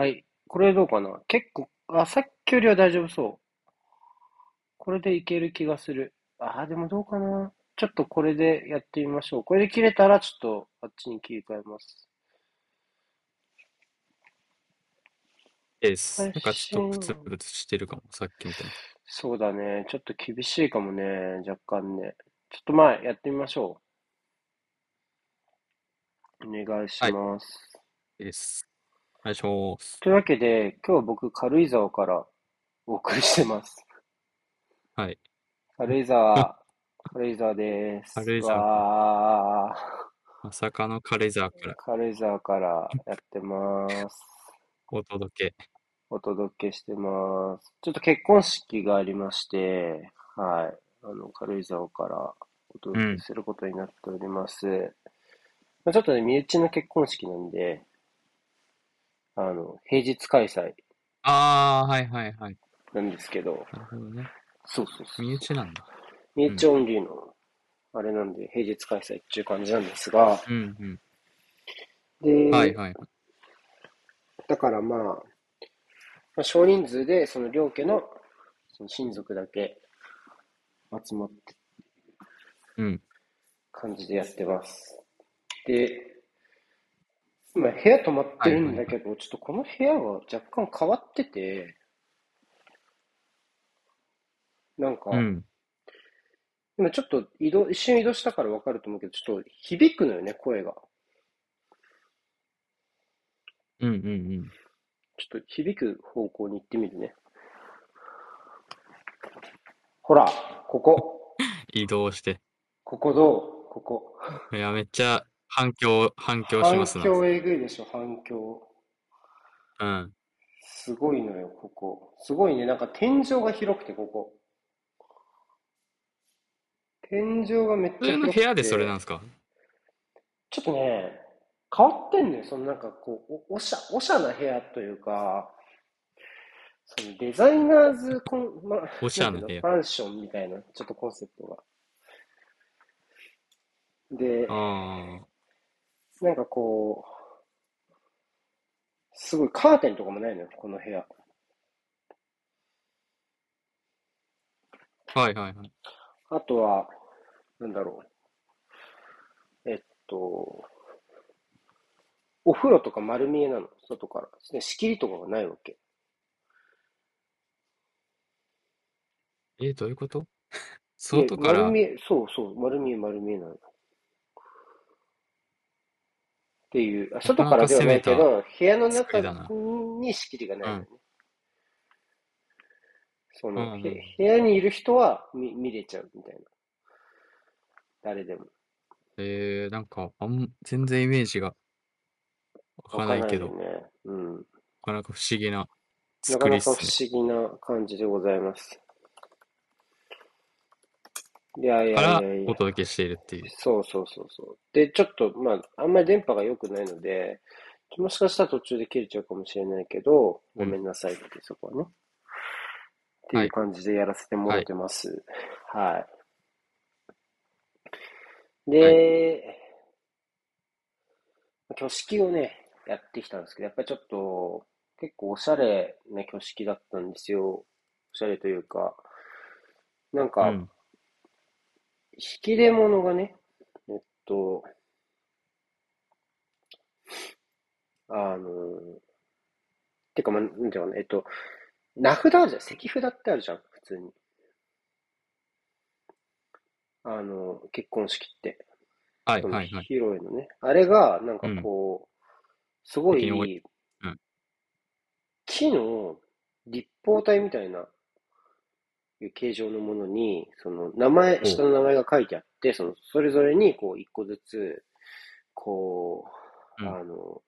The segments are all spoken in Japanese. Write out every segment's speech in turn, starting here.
はい。これどうかな？結構、あ、さっきよりは大丈夫そう。これでいける気がする。あ、でもどうかな？ちょっとこれでやってみましょう。これで切れたら、ちょっとあっちに切り替えます。です。配なんかちょっと信プツプツしてるかも、さっきみたいに。そうだね。ちょっと厳しいかもね。若干ね。ちょっとまあ、やってみましょう。お願いします。です。お願いします。というわけで、今日は僕、軽井沢からお送りしてます。はい。軽井沢、軽井沢です。軽井沢わまさかの軽井沢かーら軽井沢からやってます。お届け。お届けしてます。ちょっと結婚式がありまして、はい。あの、軽井沢からお届けすることになっております。まあ、ちょっとね、身内の結婚式なんで、あの、平日開催あー、はいはいはい。なんですけど、なるほどね。そうそうそう。身内なんだ。身内オンリーの、あれなんで、平日開催っていう感じなんですが、うんうん。で、はいはい。だからまあ、まあ、少人数で、その両家のその親族だけ集まってうん。感じでやってます。で、今部屋泊まってるんだけど、ちょっとこの部屋が若干変わってて、なんか、うん。今ちょっと移動、一瞬移動したからわかると思うけど、ちょっと響くのよね、声が。うんうんうん。ちょっと響く方向に行ってみるね。ほら、ここ、移動して。ここどう？ここ。いや、めっちゃ反響、反響しますな。反響えぐいでしょ、反響。うん。すごいのよ、ここ。すごいね、なんか天井が広くて、ここ。天井がめっちゃ広くて。部屋でそれなんですか？ちょっとね、変わってんのよ。そのなんかこう、おおしゃ、おしゃな部屋というか、そのデザイナーズコン、ま、おしゃな部屋マンションみたいな、ちょっとコンセプトが。で、あなんかこう、すごいカーテンとかもないのよ、この部屋。あ。はいはいはい。あとは、なんだろう。えっと、お風呂とか丸見えなの、外から。で仕切りとかがないわけ。え、どういうこと？外から？で丸見え、そうそう、丸見え丸見えなの。っていう、あ外からではないけなかど、部屋の中に仕切りがないのね。その、うん部屋にいる人は見見れちゃうみたいな。誰でも。えー、なんか、あん、全然イメージがわかんないけど、なね。うん。なかなか不思議ななか作りっなか不すね。思議な感じでございます。いやいからお。届けしているっていう。そうそうそうそう。で、ちょっと、まあ、あんまり電波が良くないので、もしかしたら途中で切れちゃうかもしれないけど、ごめんなさいって、そこはね。っていう感じでやらせてもらってます。はい。で、挙式をね、やってきたんですけど、やっぱりちょっと、結構おしゃれな挙式だったんですよ。おしゃれというか、なんか、うん。引き出物がね、えっと、あの、てか、まあ、なんていうかな、えっと、名札あるじゃん、石札ってあるじゃん、普通に。あの、結婚式って。はいはいはい。広いのね。あれが、なんかこう、すご席に置いうん、木の立方体みたいな、いう形状のものに、その名前、う下の名前が書いてあって、その、それぞれに、こう、一個ずつ、こう、うんあの、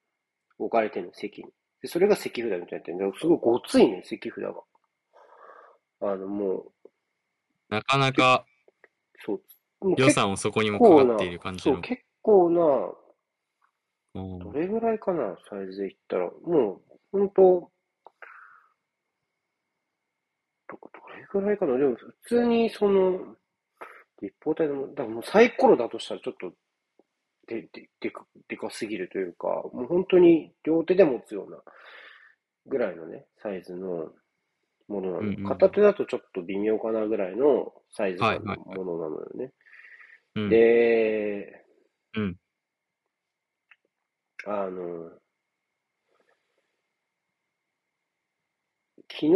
置かれてるの、席に。で、それが石札みたいになってるんだすごいごついね、石札が。あの、もう、なかなかそう、予結算をそこにもかかっている感じそう、の。結構な、うんどれぐらいかな、サイズで言ったら。もう、ほんと、ど、どれぐらいかな？でも、普通に、その、立方体でも、だからもうサイコロだとしたらちょっと、で、で、でか、でかすぎるというか、もう本当に両手で持つようなぐらいのね、サイズのものなの。うんうん片手だとちょっと微妙かなぐらいのサイズ感のものなのよね。うん。で、うん。あの、昨日、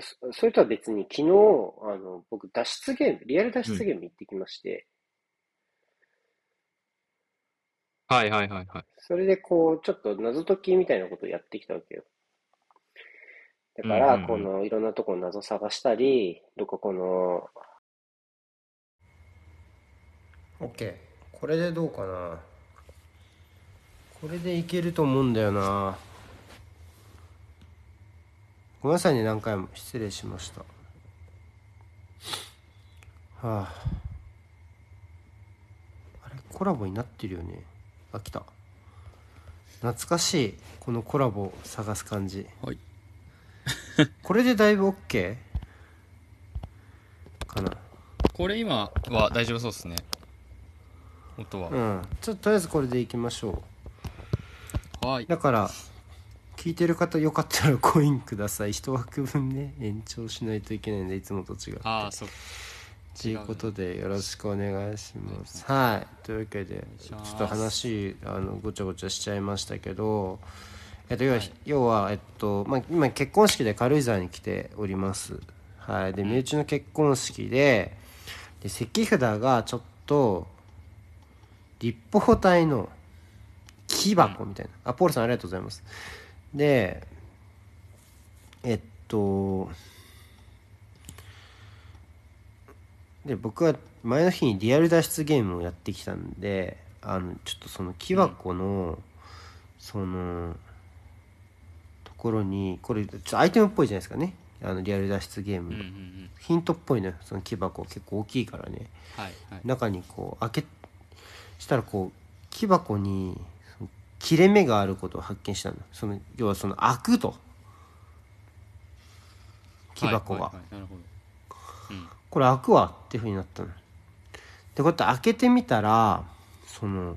そそれとは別に昨日、あの、僕脱出ゲーム、リアル脱出ゲーム行ってきまして、はいはいはいはい。それでこう、ちょっと謎解きみたいなことをやってきたわけよ。だから、うんうんうんこの、いろんなところ謎探したり、どここの、OK。これでどうかな。これでいけると思うんだよな。ごめんなさいね、何回も。失礼しました。はあ。あれ、コラボになってるよね。あ、来た。懐かしい。このコラボを探す感じ。はい。これでだいぶ OK? かな。これ今は大丈夫そうですね。音は。うん。ちょっととりあえずこれでいきましょう。はい。だから聞いてる方よかったらコインください。一枠分ね延長しないといけないんでいつもと違って。ああ、そう。ということでよろしくお願いします。はい。というわけでちょっと話あのごちゃごちゃしちゃいましたけどえっと要は,、要はえっとまあ、今結婚式で軽井沢に来ております。はい。で身内の結婚式でで石札がちょっと立方体の木箱みたいな、あポールさんありがとうございますでえっとで僕は前の日にリアル脱出ゲームをやってきたんであのちょっとその木箱の、そのところにこれちょっとアイテムっぽいじゃないですかねあのリアル脱出ゲームの、うんうんうん。ヒントっぽいのよその木箱結構大きいからねはいはい。中にこう開けしたらこう木箱に切れ目があることを発見したの。その要はその開くと。木箱が。これ開くわっていうふうになったの。でこうやって開けてみたらその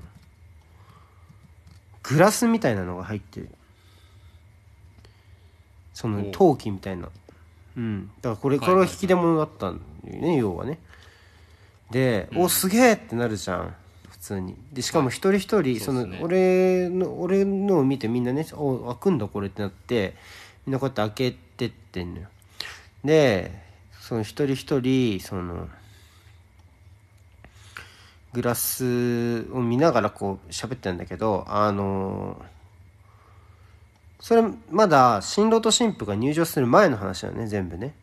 グラスみたいなのが入ってる。その陶器みたいな。うん。だからこれこれは引き出物だったんだよね要はね。で、おすげえってなるじゃん。普通に。でしかも一人一人、その俺の俺のを見てみんなねお開くんだこれってなってみんなこうやって開けてってんのよ。でその一人一人そのグラスを見ながらこう喋ってんだけどあのそれまだ新郎と新婦が入場する前の話だよね全部ね。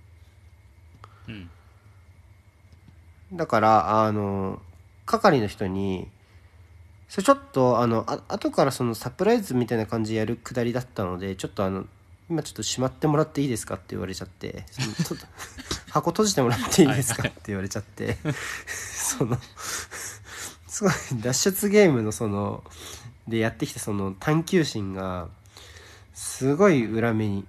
うん。だからあの係の人にそれちょっとあのあ後からそのサプライズみたいな感じでやるくだりだったのでちょっとあの今ちょっとしまってもらっていいですかって言われちゃってそのと箱閉じてもらっていいですかって言われちゃってそのすごい脱出ゲームのそのでやってきたその探求心がすごい裏目に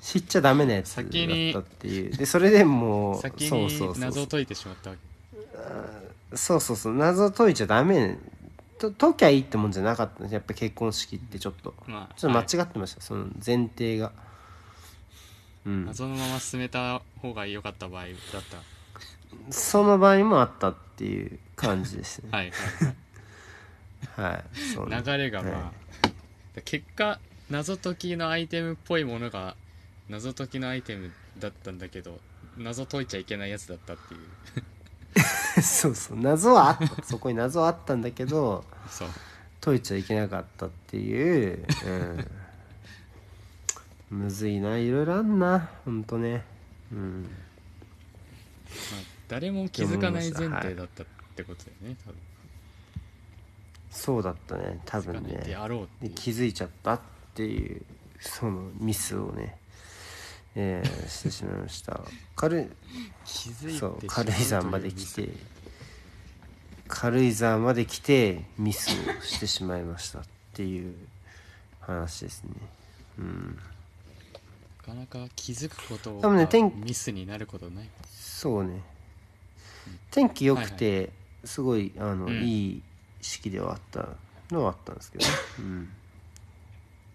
知っちゃダメなやつだったっていう。でそれでもう先そうそうそうに謎を解いてしまったわけ。そうそうそう。謎解いちゃダメ。と解きゃいいってもんじゃなかったんですやっぱ結婚式ってちょっと。まあ、ちょっとはい間違ってました、その前提が。うん。謎のまま進めた方が良かった場合だった。その場合もあったっていう感じですね。はいはいはい。流れがまあ、は結果、謎解きのアイテムっぽいものが謎解きのアイテムだったんだけど、謎解いちゃいけないやつだったっていう。そうそう謎はあったそこに謎はあったんだけどそう。解いちゃいけなかったっていう、うん、むずいないろいろあんなほんとね。うん。まあ、誰も気づかない前提だったってことだよね、多分。そうだったね多分ね。気づいちゃったっていうそのミスをね、えーしてしまいました。軽いそう軽井沢まで来て軽井沢まで来てミスをしてしまいましたっていう話ですね。うん。なかなか気づくことが多分ね天ミスになることない。そうね。天気良くてすごいあの、うん。いい式ではあったのはあったんですけどね、うん、っ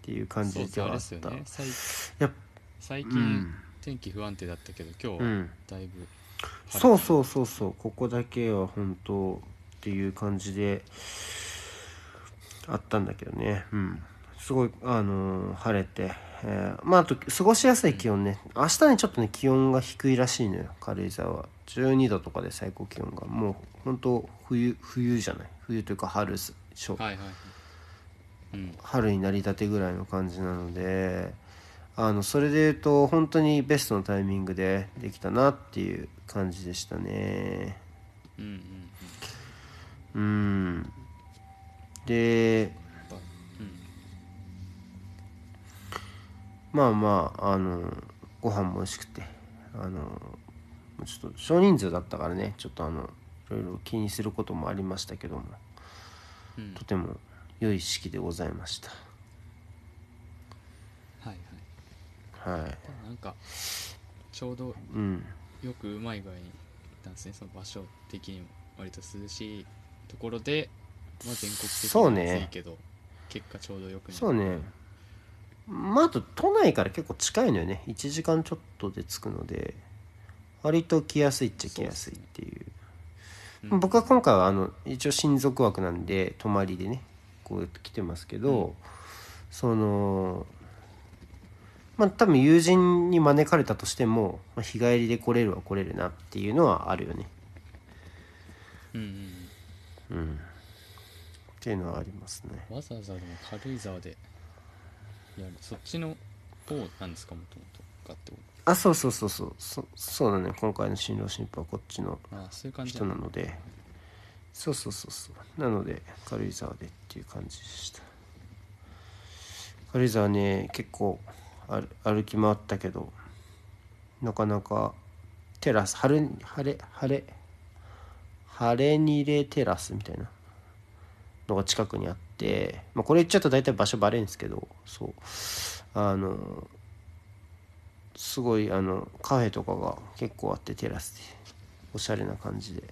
っていう感じではあったそうそうあれですよねやっ最近、うん。天気不安定だったけど今日だいぶ晴れてそうそうそうそうここだけは本当っていう感じであったんだけどね。うん。すごいあのー晴れて、えーまああと過ごしやすい気温ね、明日ねちょっとね気温が低いらしいのよ軽井沢は。12度とかで最高気温が。もう本当冬冬じゃない。冬というか春す初はいはいはい。うん。春になりたてぐらいの感じなのであのそれで言うと本当にベストのタイミングでできたなっていう感じでしたね。うんうんうん。うん。でうんまあまああのご飯も美味しくてあのちょっと少人数だったからねちょっとあのいろいろ気にすることもありましたけどもうん。とても良い式でございましたはいはい。はいなんかちょうどうん。よくうまい具合にいったんですねその場所的にも割と涼しいところで、まあ、全国的にそうね暑いけど、結果ちょうどよくなそうね。まああと都内から結構近いのよね。1時間ちょっとで着くので割と来やすいっちゃ来やすいっていう。うん僕は今回はあの一応親族枠なんで泊まりでねこうやって来てますけど、うん。そのまあ多分友人に招かれたとしても、まあ、日帰りで来れるは来れるなっていうのはあるよね。うんうんうん。っていうのはありますね。うんわざわざでも軽井沢でやる。そっちの方なんですかもともと。かってこあそうそうそうそう。そそうだね。今回の新郎新婦はこっちの人なので。そうそうそうそう。なので軽井沢でっていう感じでした。軽井沢ね結構歩歩き回ったけどなかなかテラス晴れ晴れ晴れ晴れにれテラスみたいなのが近くにあって、まあ、これ言っちゃうと大体場所バレるんですけどそう。あのすごいあのカフェとかが結構あってテラスでおしゃれな感じで。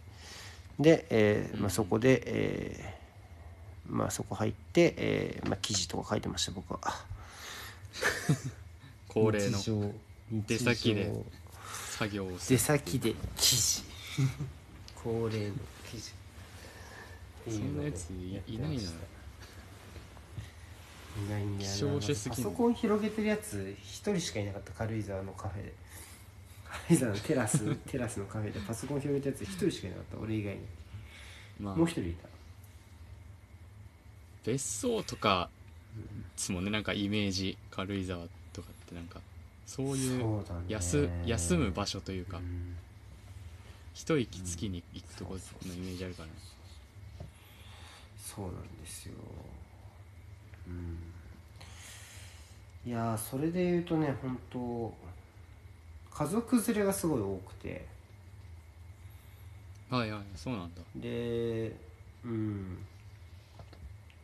で、えーまあ、そこで、えーまあ、そこ入って、えーまあ、記事とか書いてました僕は 恒例の。出先で作業をす出る先で記事。恒例の記事。そんなやついいな。いな。いんだよなパソコン広げてるやつ一人しかいなかった。軽井沢のカフェで。軽井沢のテラス テラスのカフェで。パソコン広げたやつ一人しかいなかった。俺以外に。まあ。もう一人いた。別荘とかですもんねなんかイメージ。軽井沢ってなんかそういうそうだね。休休む場所というか。うん。一息つきに行くとこのイメージあるからね。そうなんですよ。うん。いやーそれで言うとね本当家族連れがすごい多くて。はいはいそうなんだ。でうん。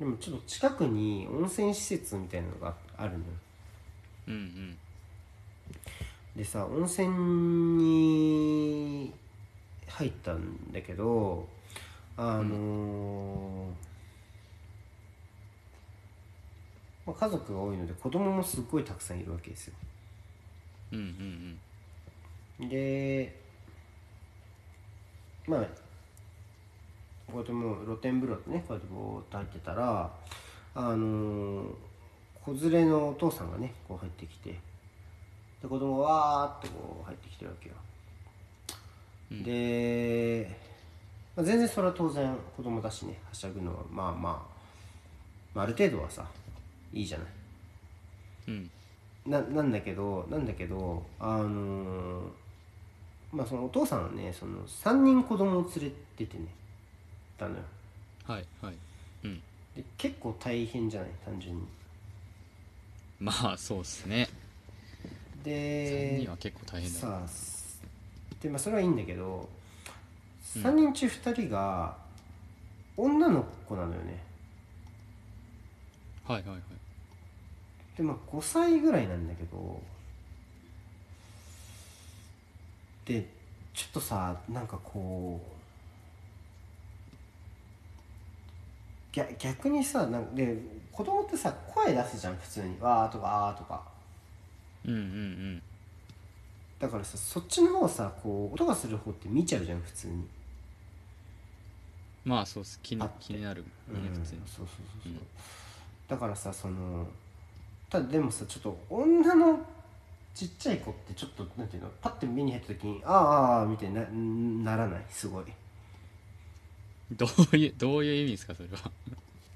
でもちょっと近くに温泉施設みたいなのがあるのようんうん。でさ温泉に入ったんだけどあのーまあ、家族が多いので子供もすっごいたくさんいるわけですよ。うんうんでまあこうやってもう露天風呂でねこうやってぼーっと入ってたらあのー子連れのお父さんがねこう入ってきてで子供がわーっとこう入ってきてるわけよ、うん。で、まあ、全然それは当然子供だしねはしゃぐのはまあまあ、まあ、ある程度はさいいじゃない。うん。ななんだけどなんだけどあのーまあそのお父さんはねその3人子供を連れててねたのよ。はいはい。うん。で結構大変じゃない単純にまあそうっすね。3で人は結構大変ださあでまあそれはいいんだけどうん。3人中2人が女の子なのよね。はいはいはい。でまあ5歳ぐらいなんだけどでちょっとさなんかこう逆逆にさなんで子供ってさ声出すじゃん普通に「わー」とか「あー」とか。うんうんうん。だからさそっちの方さこう音がする方って見ちゃうじゃん普通に。まあそうっす。気にあって。気になるうんね普通に。そうそうそうそう、うん。だからさそのただでもさちょっと女のちっちゃい子ってちょっとなんていうのパッて目に入った時に「ああああ」みたいになならない？すごい。どういうどういう意味ですかそれは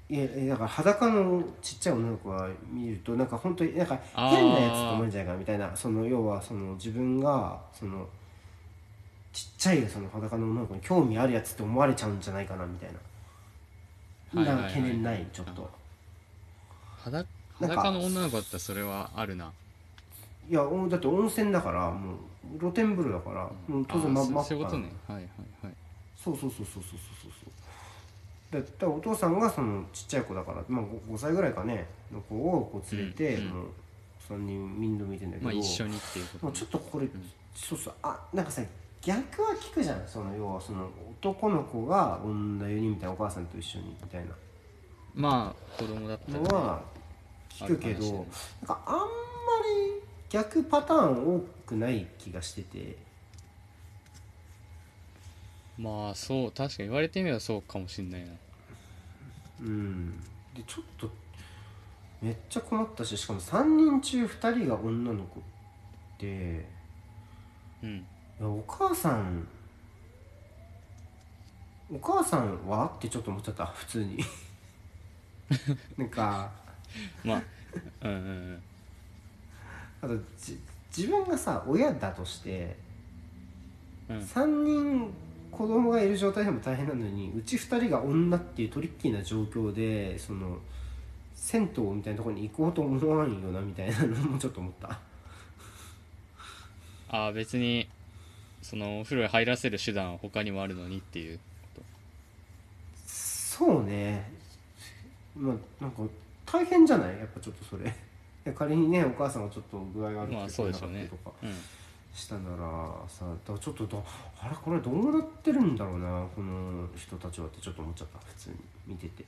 いやだから裸のちっちゃい女の子は見るとなんか本当になんか変なやつと思うんじゃないかなみたいな。その要はその自分がそのちっちゃいその裸の女の子に興味あるやつって思われちゃうんじゃないかなみたいな、なんか懸念ないちょっと。裸裸の女の子だったらそれはあるな。いやだって温泉だからもう露天風呂だから、もう当然真っ赤そうそうそうそうそうそうそう。だお父さんがそのちっちゃい子だから、まあ、5, 歳ぐらいかねの子をこう連れて、うんうん。もう3人みんな見てんだけど、まあ一緒にっていうこともうちょっとこれ、そうそうあなんかさ逆は聞くじゃんその要はその男の子が女4人みたいなお母さんと一緒にみたいな。まあ子供だったら、ね、のは聞くけど、あるかもしれない。なんかあんまり逆パターン多くない気がしてて。まあそう確かに言われてみればそうかもしんないなうん。でちょっとめっちゃ困ったししかも3人中2人が女の子ってうん。お母さんお母さんは？ってちょっと思っちゃった普通に。なんかまあうんうんうん。あとじ自分がさ親だとしてうん。3人子供がいる状態でも大変なのにうち2人が女っていうトリッキーな状況でその銭湯みたいなところに行こうと思わんよなみたいなのもちょっと思った。ああ別にそのお風呂に入らせる手段は他にもあるのにっていう。そうね。まあなんか大変じゃない？やっぱちょっとそれ。仮にねお母さんがちょっと具合悪くてまあそうでしょうね。とか。うんしたならさだからちょっとどあれこれどうなってるんだろうなこの人たちはってちょっと思っちゃった普通に見てて。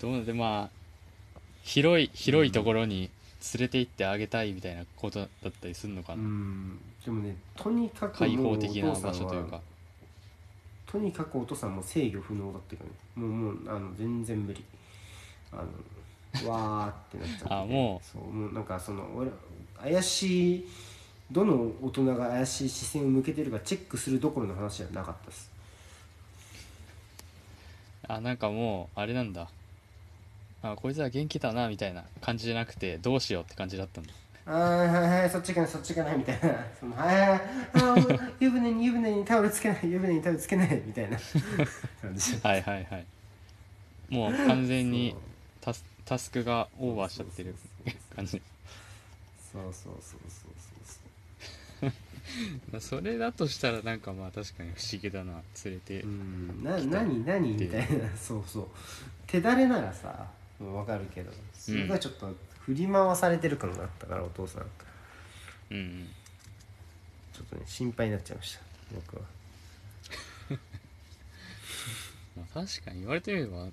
どうなんでまあ広い広いところに連れて行ってあげたいみたいなことだったりするのかうな、ん。でもねとにかく開もう放的な場所というか。とにかくお父さんも制御不能だっていうかね。もうもうあの全然無理。あのわーってなっちゃって、あもう。そうもうなんかその俺怪しいどの大人が怪しい視線を向けてるかチェックするどころの話じゃなかったです。あなんかもうあれなんだ。あこいつは元気だなみたいな感じじゃなくてどうしようって感じだったんだ。あーはいはいそっちかなそっちかなみたいな。そのはいはいはいあ湯船に湯船にタオルつけない湯船にタオルつけないみたいな。はいはいはい。もう完全にタスタスクがオーバーしちゃってる感じそうそうそうそう まあそれだとしたらなんかまあ確かに不思議だな連れて、うん。な何何みたいなそうそう。手だれならさわかるけどそれがちょっと振り回されてる感があったからお父さん。うんうん。ちょっとね心配になっちゃいました僕は。まあ、確かに言われてみれば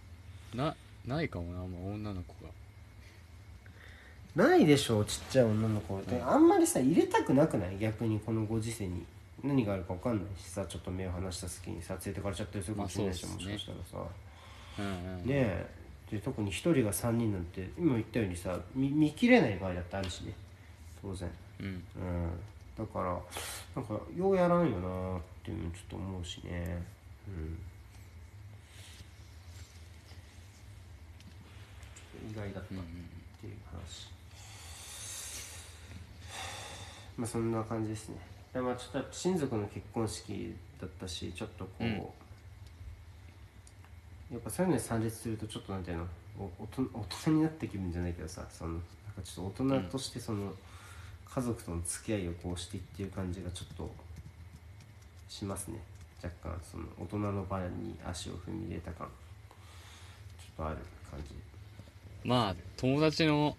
なないかもな、まあ、女の子がないでしょうちっちゃい女の子って。あんまりさ入れたくなくない？逆にこのご時世に。何があるか分かんないしさちょっと目を離した隙にさ連れてかれちゃったりするかもしれないし、もしかしたらさ。うんうんねえ。で特に1人が3人なんて今言ったようにさ見見切れない場合だってあるしね。当然。うん。うん。だからなんかようやらんよなっていうのちょっと思うしね。うん。意外だった。っていう話、まあそんな感じですね。でまあちょっと親族の結婚式だったしちょっとこう、うん。やっぱそういうのに参列するとちょっとなんていうのおおと大人になった気分じゃないけどさそのなんかちょっと大人としてその、家族との付き合いをこうしてっていう感じがちょっとしますね。若干その大人の場に足を踏み入れた感。ちょっとある感じ。まあ友達の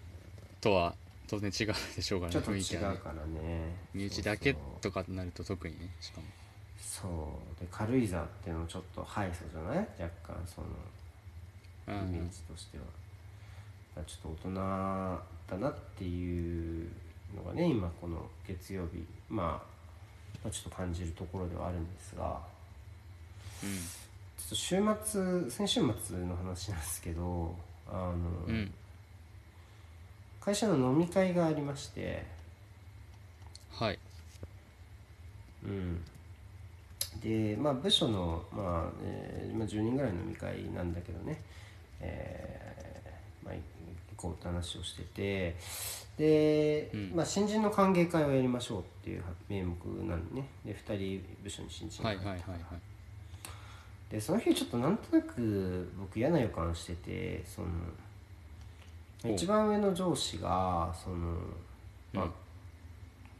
とは当然違うでしょうからちょっと違ね雰囲気はね。うからね。身内だけとかになると特にねしかも。そう。で軽井沢っていうのもちょっとハイソじゃない？若干そのうんうん。イメージとしては、ちょっと大人だなっていうのがね今この月曜日、まあ、まあちょっと感じるところではあるんですが。うん。ちょっと週末先週末の話なんですけどあの、うん会社の飲み会がありまして、はい。うん、でまあ部署の、まあえーまあ、10人ぐらいの飲み会なんだけどね、えーまあ、行こうって話をしてて。で、うん。まあ、新人の歓迎会をやりましょうっていう名目なんでね。で2人部署に新人が。はいはいはいはい。でその日ちょっとなんとなく僕嫌な予感しててそのお一番上の上司がその、まあうん。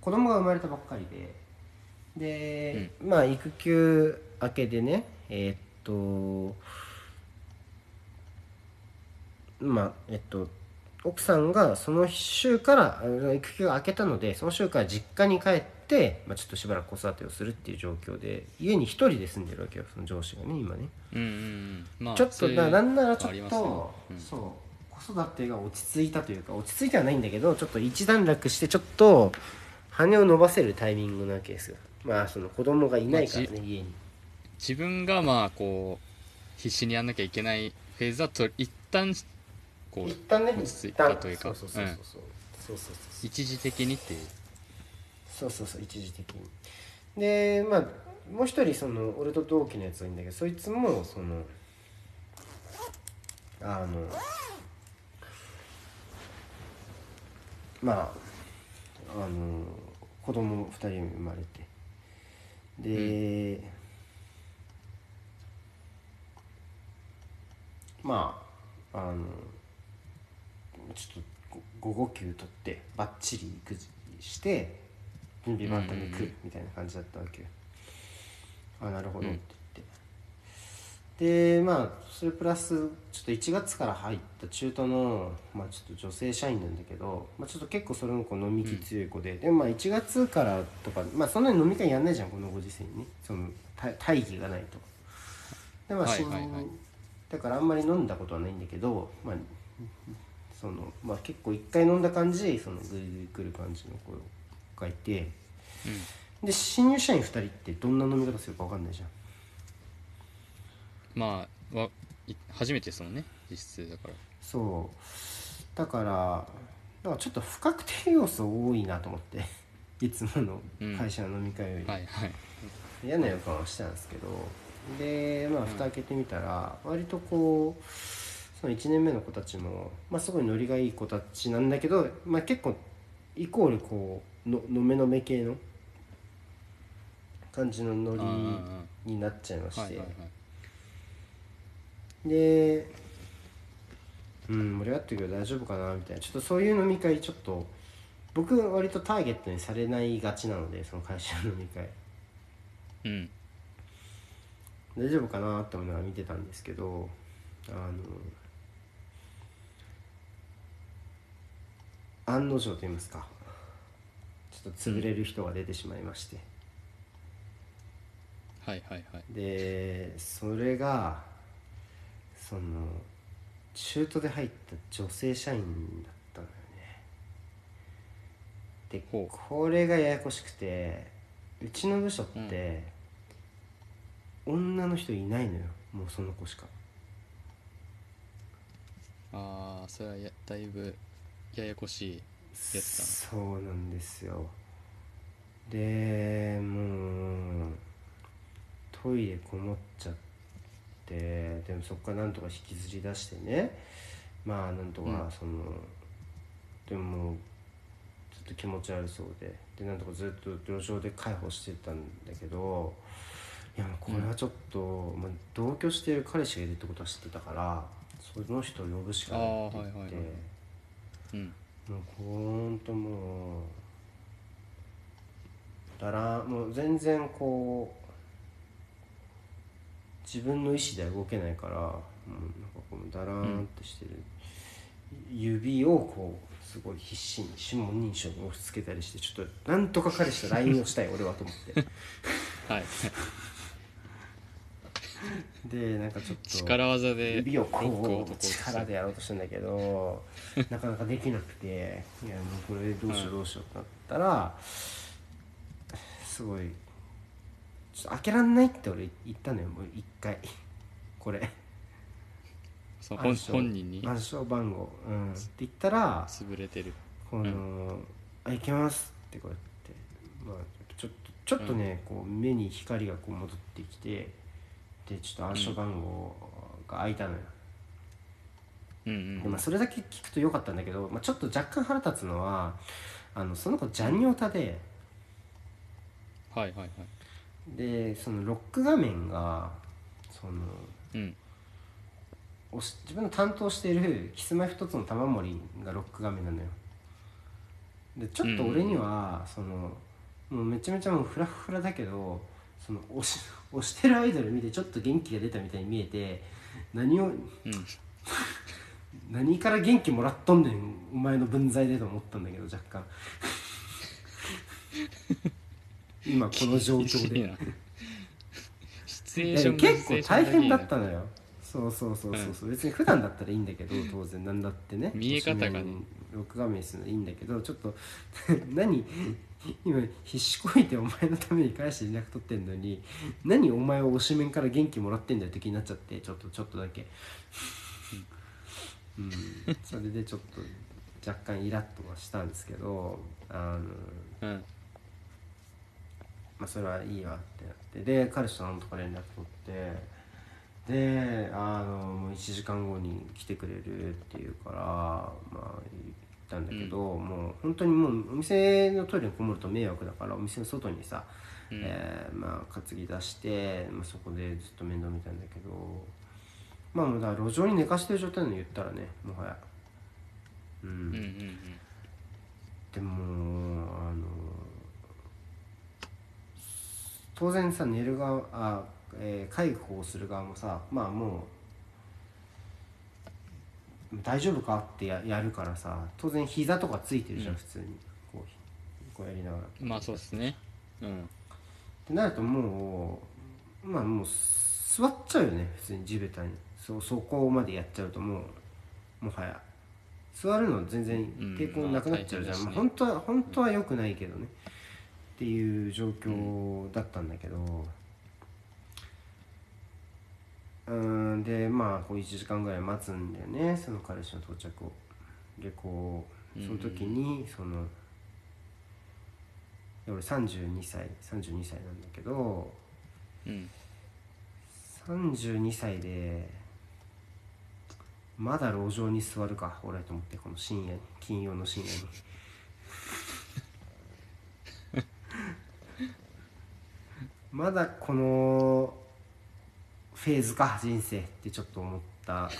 子供が生まれたばっかりでで、まあ育休明けでねえーっとまあえっと奥さんがその週から育休が明けたのでその週から実家に帰って、まあ、ちょっとしばらく子育てをするっていう状況で家に一人で住んでるわけよその上司がね今ね。うんうんうん。まあちょっとななんならちょっありますね。と、うん。そう子育てが落ち着いたというか落ち着いてはないんだけどちょっと一段落してちょっと羽を伸ばせるタイミングなわけですよ。まあその子供がいないからね、家に。自分がまあこう必死にやんなきゃいけないフェーズだと一旦こう一旦ね落ち着いたというか。そうそうそうそう、うん、そうそうそう一時的にっていうそうそうそう一時的にでまあもう一人その俺と同期のやつがいいんだけどそいつもそのあのまああの子供2人生まれて。で、まああのちょっとご午後休取ってバッチリ育児して準備万端に来るみたいな感じだったわけよ、あなるほどって、でまあそれプラスちょっと1月から入った中途の、まあ、ちょっと女性社員なんだけど、まあ、ちょっと結構それもこう飲み気強い子で、でもまあ1月からとか、まあ、そんなに飲み会やんないじゃんこのご時世にね。その大大義がないと。でまあ、はい新はいはい。だからあんまり飲んだことはないんだけど、まあ、そのまあ結構一回飲んだ感じそのグイグイ来る感じの子がいて。で新入社員2人ってどんな飲み方するか分かんないじゃんまあわい初めてですもんね実質だから。そう。だからだからちょっと不確定要素多いなと思って。いつもの会社の飲み会より、はいはい。嫌な予感はしたんですけど。でまあ蓋開けてみたら割とこうその1年目の子たちも、まあ、すごいノリがいい子たちなんだけど、まあ、結構イコールこうののめのめ系の感じのノリになっちゃいまして、ーはいはいはいでうん盛り上がってるけど大丈夫かなみたいな。ちょっとそういう飲み会ちょっと僕は割とターゲットにされないがちなのでその会社の飲み会。うん。大丈夫かなって思いながら見てたんですけどあの案の定と言いますかちょっと潰れる人が出てしまいまして、はいはいはい。でそれがその中途で入った女性社員だったのよね。でほう。これがややこしくてうちの部署って、女の人いないのよ。もうその子しか。ああそれはやだいぶややこしいやつそうなんですよ。でもうトイレこもっちゃってでもそこからなんとか引きずり出してね。まあなんとうん。かその、でももうずっと気持ち悪そうで。でなんとかずっと路上で介抱してたんだけどいやもうこれはちょっと、まあ、同居している彼氏がいるってことは知ってたからその人を呼ぶしかないって言って。はいはいうん。もうほんともうだらもう全然こう自分の意思では動けないからもうなんかこうだらーんってしてる、指をこうすごい必死に指紋認証に押し付けたりしてちょっとなんとか彼氏と LINE をしたい俺はと思って。はい。でなんかちょっと力技で指をこう力でやろうとしたんだけどなかなかできなくていやもうこれどうしようどうしようってなったら、すごいちょっと開けらんないって俺言ったのよもう一回。これ。本暗証本人に？暗証番号、うん、って言ったら潰れてる。この、あいけますってこうやって。まあちょっとちょっとね、こう目に光がこう戻ってきてでちょっと暗証番号が開いたのよ、うん。うんでまあ、それだけ聞くとよかったんだけど、まあ、ちょっと若干腹立つのはあのその子ジャニオタではいはいはいでそのロック画面がそのうん。おし自分の担当しているキスマイ一つの玉森がロック画面なのよ。でちょっと俺には、そのもうめちゃめちゃもうフラフラだけどその推し推してるアイドル見てちょっと元気が出たみたいに見えて何をうん。何から元気もらっとんねんお前の分際でと思ったんだけど若干 今この状況で。厳しいな。シチュエいやー結構大変だったのよ。そうそうそうそうそう、別に普段だったらいいんだけど当然なんだってね。見え方がね。録画面するのいいんだけどちょっと 何？今必死こいてお前のために返して連絡取ってんのに何お前は推しメンから元気もらってんだよって気になっちゃってちょっとちょっとだけ。うん。それでちょっと若干イラッとはしたんですけどあのうんまあ、それはいいわってなってで彼氏となんとか連絡取ってであのもう1時間後に来てくれるっていうからまあ言ったんだけど、もう本当にもうお店のトイレにこもると迷惑だからお店の外にさ、うん。えーまあ担ぎ出して、まあ、そこでずっと面倒見たんだけどまあもうだ路上に寝かしてる状態なの言ったらねもはや。うんうんうん。でもあの当然さ寝る側あ、えー介護をする側もさまあもう大丈夫か？ってややるからさ当然膝とかついてるじゃん、うん。普通に。こうこうやりながら。っうんまあそうですね。うん。てなるともうまあもう座っちゃうよね普通に地べたに。そそこまでやっちゃうともうもはや。座るの全然抵抗なくなっちゃうじゃん、うんまあね。まあ、本当は本当は良くないけどねっていう状況だったんだけどうーんでまあこう1時間ぐらい待つんだよね。その彼氏の到着を。でこうその時にそので俺32歳32歳なんだけどうん。32歳でまだ路上に座るか俺と思ってこの深夜に金曜の深夜にまだこのフェーズか人生ってちょっと思った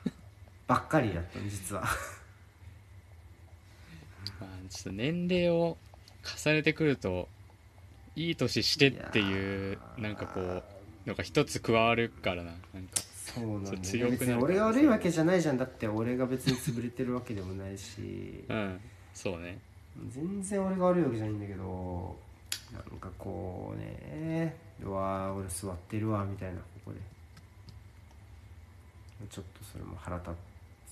ばっかりだったの実は。まあちょっと年齢を重ねてくるといい年してっていうなんかこうのが一つ加わるからな。なんかそうなんだ俺が悪いわけじゃないじゃん。だって俺が別に潰れてるわけでもないし。うん。そうね。全然俺が悪いわけじゃないんだけどなんかこうねうわー俺座ってるわみたいなここで。ちょっとそれも腹立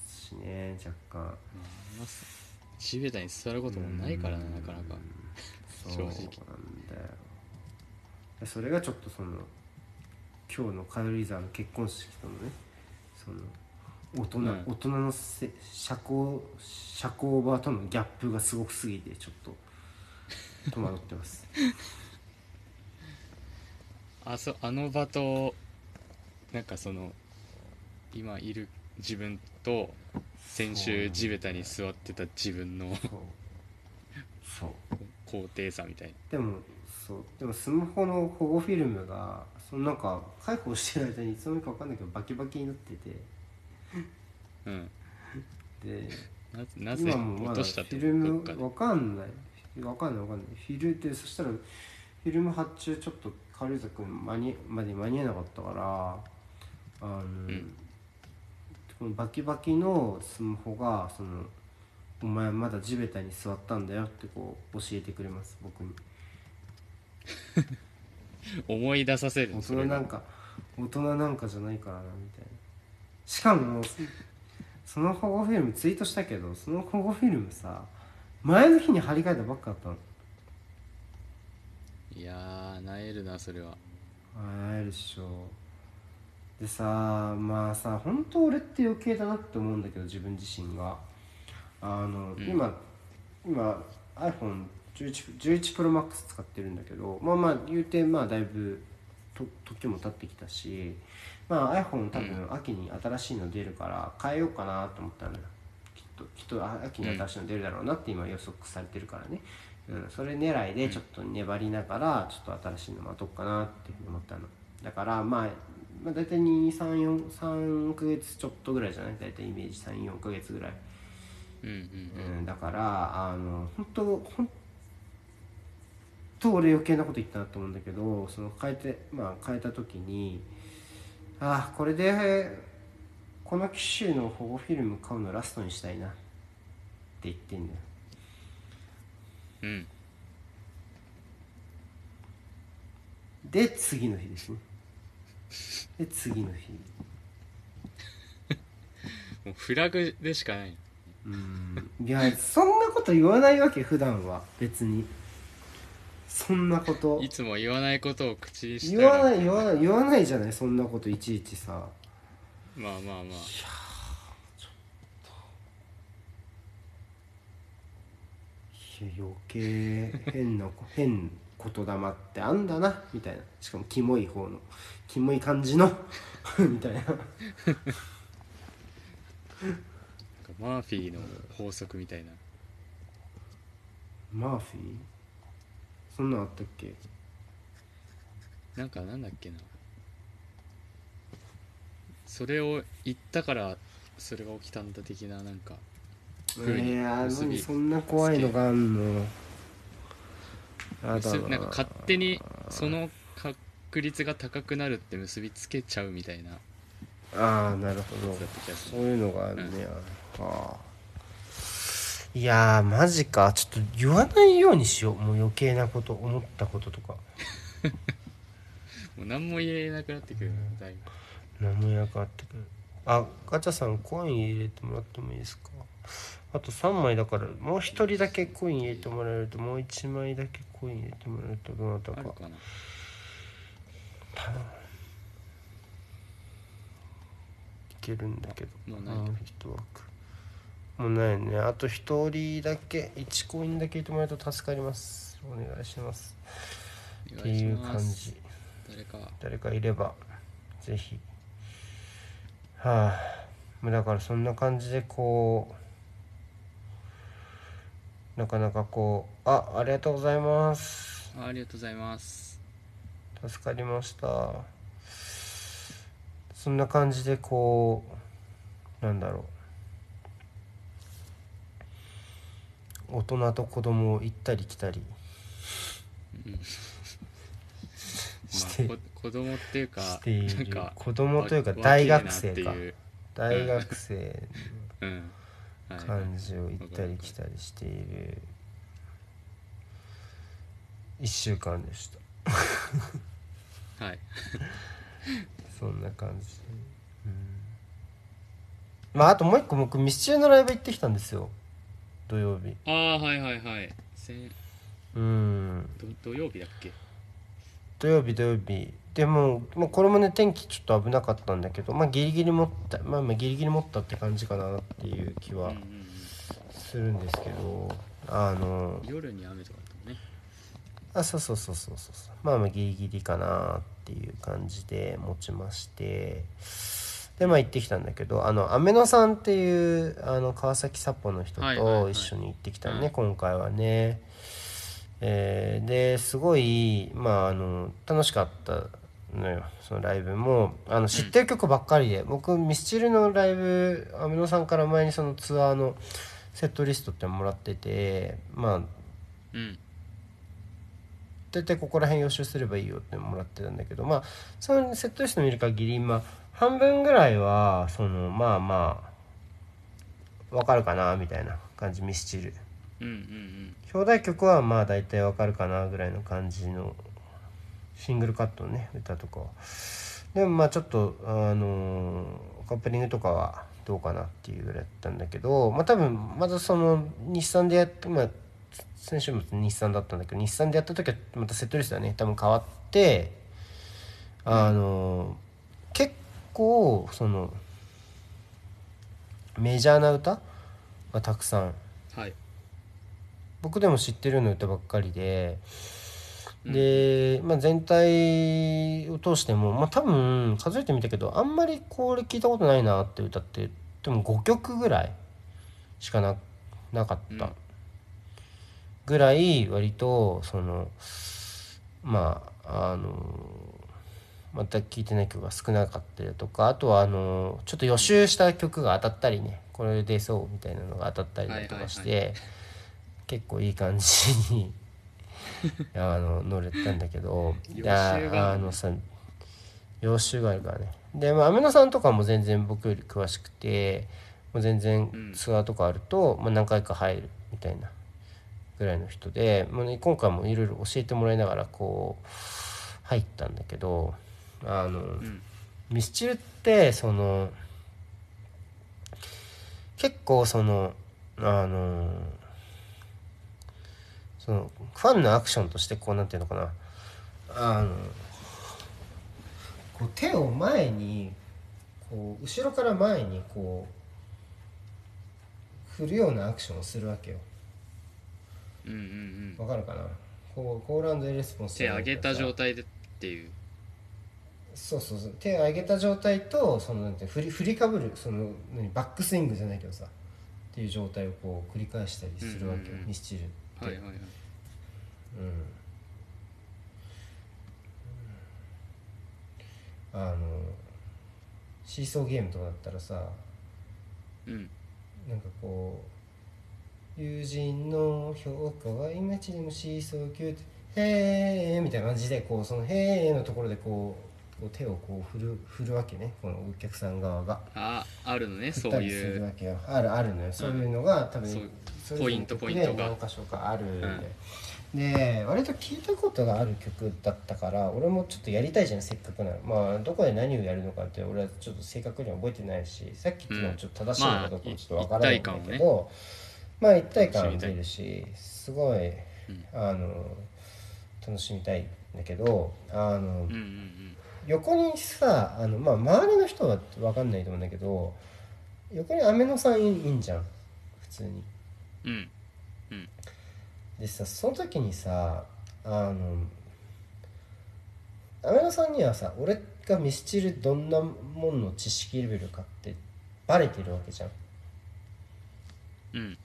つしね若干。まあ地べたに座ることもないからななかなか。そうなんだよ。でそれがちょっとその今日の軽井沢の結婚式とのねその大人、うん。大人のせ社交社交場とのギャップがすごくすぎてちょっと戸惑ってます。あそあの場となんかその今いる自分と先週地べたに座ってた自分のそう。高低差みたいでもそう。でもスマホの保護フィルムがそのなんか介抱してる間にいつの間にか分かんないけどバキバキになってて。なうん。でななぜ落としたってィルムどっかで。わかんないわかんないわかんない。フィルでそしたらフィルム発注ちょっと軽井沢君間にまで間に合わなかったからあの、ん。このバキバキのスマホがその「お前まだ地べたに座ったんだよ」ってこう教えてくれます僕に。思い出させる大人なんか大人なんかじゃないからなみたいな。しかもその保護フィルムツイートしたけどその保護フィルムさ前の日に貼り替えたばっかだったの。いやーなえるなそれは。あえるっしょ。でさまあさ本当俺って余計だなって思うんだけど自分自身が。あの、うん。今今 iPhone11 11 Pro Max 使ってるんだけどまあまあ言うてまあだいぶと時も経ってきたしまあ iPhone 多分秋に新しいの出るから変えようかなと思ったのよ。きっときっとあ秋に新しいの出るだろうなって今予測されてるからね、うん、それ狙いでちょっと粘りながらちょっと新しいの待とうかなっていうふうに思ったの。だからまあまあ、大体234ヶ月ちょっとぐらいじゃない？大体イメージ34ヶ月ぐらい、うんうんうん、だからあの本当本当俺余計なこと言ったなと思うんだけどその変えてまあ変えた時にああこれでこの機種の保護フィルム買うのラストにしたいな。って言ってんだよ。うん。うんで次の日ですね。で次の日。もうフラグでしかない。うん。いやそんなこと言わないわけ普段は。別に。そんなこと。いつも言わないことを口にした言わらない言わない言わないじゃないそんなこといちいちさまあまあまあ。いや余計変な変言霊ってあんだなみたいな。しかもキモい方のキモい感じの みたいな。マーフィーの法則みたいな。マーフィー？そんなんあったっけ？なんかなんだっけなそれを言ったからそれが起きたんだ的ななんかいや結び何そんな怖いのがあんの。な。んか勝手にその確率が高くなるって結びつけちゃうみたいな。ああなるほど。そういうのがあるね、ああいやーマジか。ちょっと言わないようにしよう。もう余計なこと思ったこととか。もう何も言えなくなってくるなだいぶ何もやかってくる。あガチャさんコイン入れてもらってもいいですか？あと3枚だからもう1人だけコイン入れてもらえるともう1枚だけコイン入れてもらえるとどなたか。かな。いけるんだけど。もうないもう一枠。もうないね。あと1人だけ1コインだけ入れてもらえると助かります。お願いします。おっていう感じ。誰か。誰かいればぜひはあだからそんな感じでこうなかなかこうあありがとうございます。あありがとうございます。助かりました。そんな感じでこうなんだろう。大人と子供を行ったり来たりうん。してまあ、こ子供っていうかしている。なんか子供というかわ大学生か。若えなっていう。大学生うん。はい感じを行ったり来たりしている。1週間でした。はい。そんな感じで。うん。まああともう一個僕ミスチルのライブ行ってきたんですよ。土曜日。ああはいはいはい。うん。ど土曜日だっけ？土曜日土曜日でももうこれもね天気ちょっと危なかったんだけどまあギリギリ持ったまあまあギリギリ持ったって感じかなっていう気はするんですけどあの夜に雨とかだね。あそうそうそうそうそうまあまあギリギリかなっていう感じで持ちましてでまあ行ってきたんだけどあのアメノさんっていうあの川崎札幌の人と一緒に行ってきたのね、うん。今回はね。えーですごいまああの楽しかったのよ。そのライブもあの知ってる曲ばっかりで、僕ミスチルのライブアメノさんから前にそのツアーのセットリストってもらっててまあうん。大体ここら辺予習すればいいよってもらってたんだけどまあそのセットリスト見る限りまあ半分ぐらいはそのまあまあわかるかなみたいな感じミスチル。うんうん。表題曲はまあ大体わかるかなぐらいの感じのシングルカットのね歌とかは。でもまあちょっとあのカップリングとかはどうかなっていうぐらいだったんだけどまあ多分またその日産でやってまあ先週末日産だったんだけど日産でやった時はまたセットリストはね多分変わってあの結構そのメジャーな歌がたくさん。はい。僕でも知ってるような歌ばっかりで、うんで、まあ、全体を通しても、まあ、多分数えてみたけどあんまりこれ聞いたことないなって歌ってでも5曲ぐらいしかななかったうん。ぐらい割とそのまああの全く聴いてない曲が少なかったりだとかあとはあのちょっと予習した曲が当たったりねこれ出そうみたいなのが当たったりだとかして、結構いい感じにあの乗れたんだけど あのさ予習があるからね。でまあ雨野さんとかも全然僕より詳しくてもう全然うん。ツアーとかあると、まあ、何回か入るみたいなぐらいの人で、もうね、今回もいろいろ教えてもらいながらこう入ったんだけどあの、うん。ミスチルってその結構そのあのそのファンのアクションとしてこうなんていうのかな。あのこう手を前にこう後ろから前にこう振るようなアクションをするわけよ。うんうんうん。わかるかな？こうコールレスポンス手上げた状態態でっていう。そうそうそう。手を上げた状態とそのなんて振り振りかぶるその何バックスイングじゃないけどさ。っていう状態をこう繰り返したりするわけよ、うんうんうん。ミスチルって、はいはいはい。うん、あのシーソーゲームとかだったらさうん。なんかこう友人の評価は今ちでもシーソー級ってへーみたいな感じでこうそのへーのところでこうこう手をこう振る振るわけね。このお客さん側が。ああるのねそういう。あるあるのよ。そういうのが多分ポイントポイントが。何箇所かあるんで、で割と聞いたことがある曲だったから俺もちょっとやりたいじゃんせっかくなら。まあどこで何をやるのかって俺はちょっと正確には覚えてないしさっき言ったのはちょっと正しいのかどうかもちょっとわからないんだけど、まあ一体感出るしすごい、あの楽しみたいんだけどあの、うんうんうん横にさあの、まあ、周りの人は分かんないと思うんだけど横に雨野さんいいんじゃん普通に。うんでさその時にさあの雨野さんにはさ俺がミスチルどんなもんの知識レベルかってバレてるわけじゃん。うん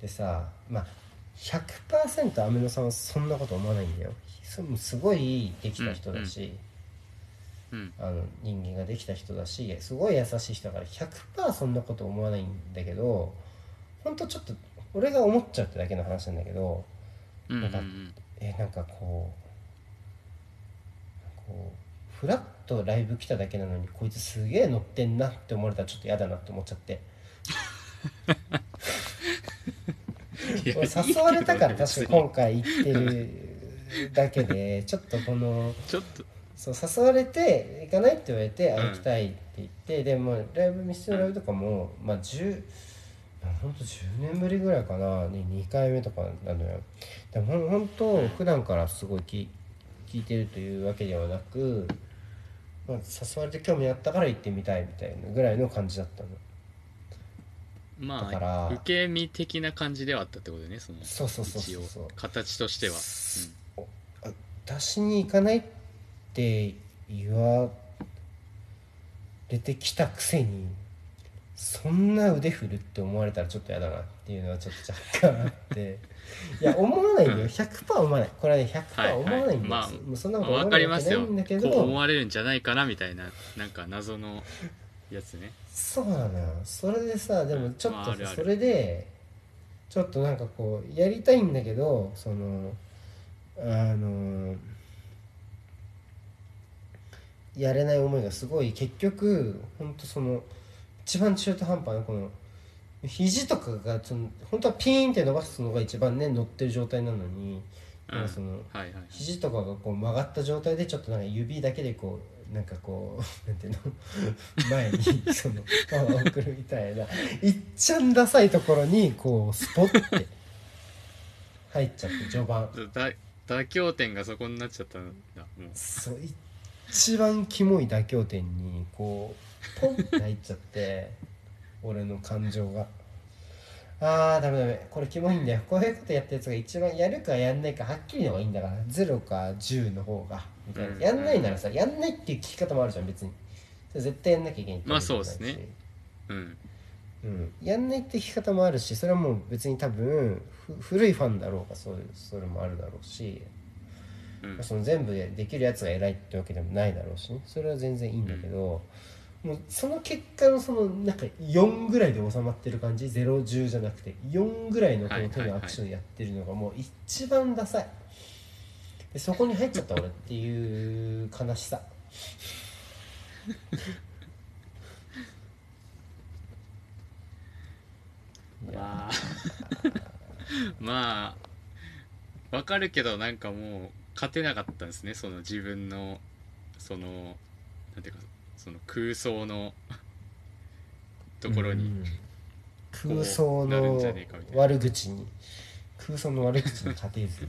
でさまあ100%雨野さんはそんなこと思わないんだよ。そすごいできた人だし。うん。あの人間ができた人だしすごい優しい人だから100%そんなこと思わないんだけどほんとちょっと俺が思っちゃうってだけの話なんだけどうんなんかんえなんかこうこうフラッとライブ来ただけなのにこいつすげえ乗ってんなって思われたらちょっと嫌だなって思っちゃって。誘われたから確か今回行ってるだけでちょっとこのちょっと。そう誘われて行かないって言われて、うん。あ行きたいって言ってでもライブミスのライブとかも、まあ10まあほんと10年ぶりぐらいかな、ね、2回目とかなのよ。でもほんと普段からすごい聞聞いてるというわけではなく、まあ、誘われて興味あったから行ってみたいみたいなぐらいの感じだったの。まだからあ受け身的な感じではあったってことねそのそうそうそうそう形としては、私に行かないって言われてきたくせにそんな腕振るって思われたらちょっと嫌だなっていうのはちょっと若干あって。いや思わないよ。100%思わない。これはね100%思わないんだよ、はいはい。まあそんなこと思わ分かりますよないんだけど。思われるんじゃないかなみたいななんか謎のやつね。そうなの。よそれでさでもちょっとそれでちょっとなんかこうやりたいんだけどそのあのやれない思いがすごい結局ほんとその一番中途半端なこの肘とかがその本当はピーンって伸ばすのが一番ね乗ってる状態なのになんかそのはいはいはい。肘とかがこう曲がった状態でちょっとなんか指だけでこうなんかこうなんていうの前にそのパワーを送るみたいないっちゃんダサいところにこうスポッて入っちゃって序盤。だ妥協点がそこになっちゃったんだもう。そう一番キモい妥協点にこうポンって入っちゃって 俺の感情が。あーダメダメ。これキモいんだよ。こういうことやったやつが一番やるかやんないかはっきりの方がいいんだから。0か10の方が。みたいな、うん。やんないならさやんないっていう聞き方もあるじゃん別に。絶対やんなきゃいけないってまあそうですね。うんうん、やんないって聞き方もあるしそれはもう別に多分ふ古いファンだろうがそうそれもあるだろうし、うん。その全部でできるやつが偉いってわけでもないだろうしね。それは全然いいんだけど、もうその結果のそのなんか4ぐらいで収まってる感じ010じゃなくて4ぐらいのこの手のアクションやってるのがもう一番ダサい。でそこに入っちゃった俺っていう悲しさ まあまあわかるけどなんかもう勝てなかったんですねその自分のそのなんていうかその空想のところに、うん空想なるんのじゃねえかみたいな悪口に。空想の悪口に勝てず。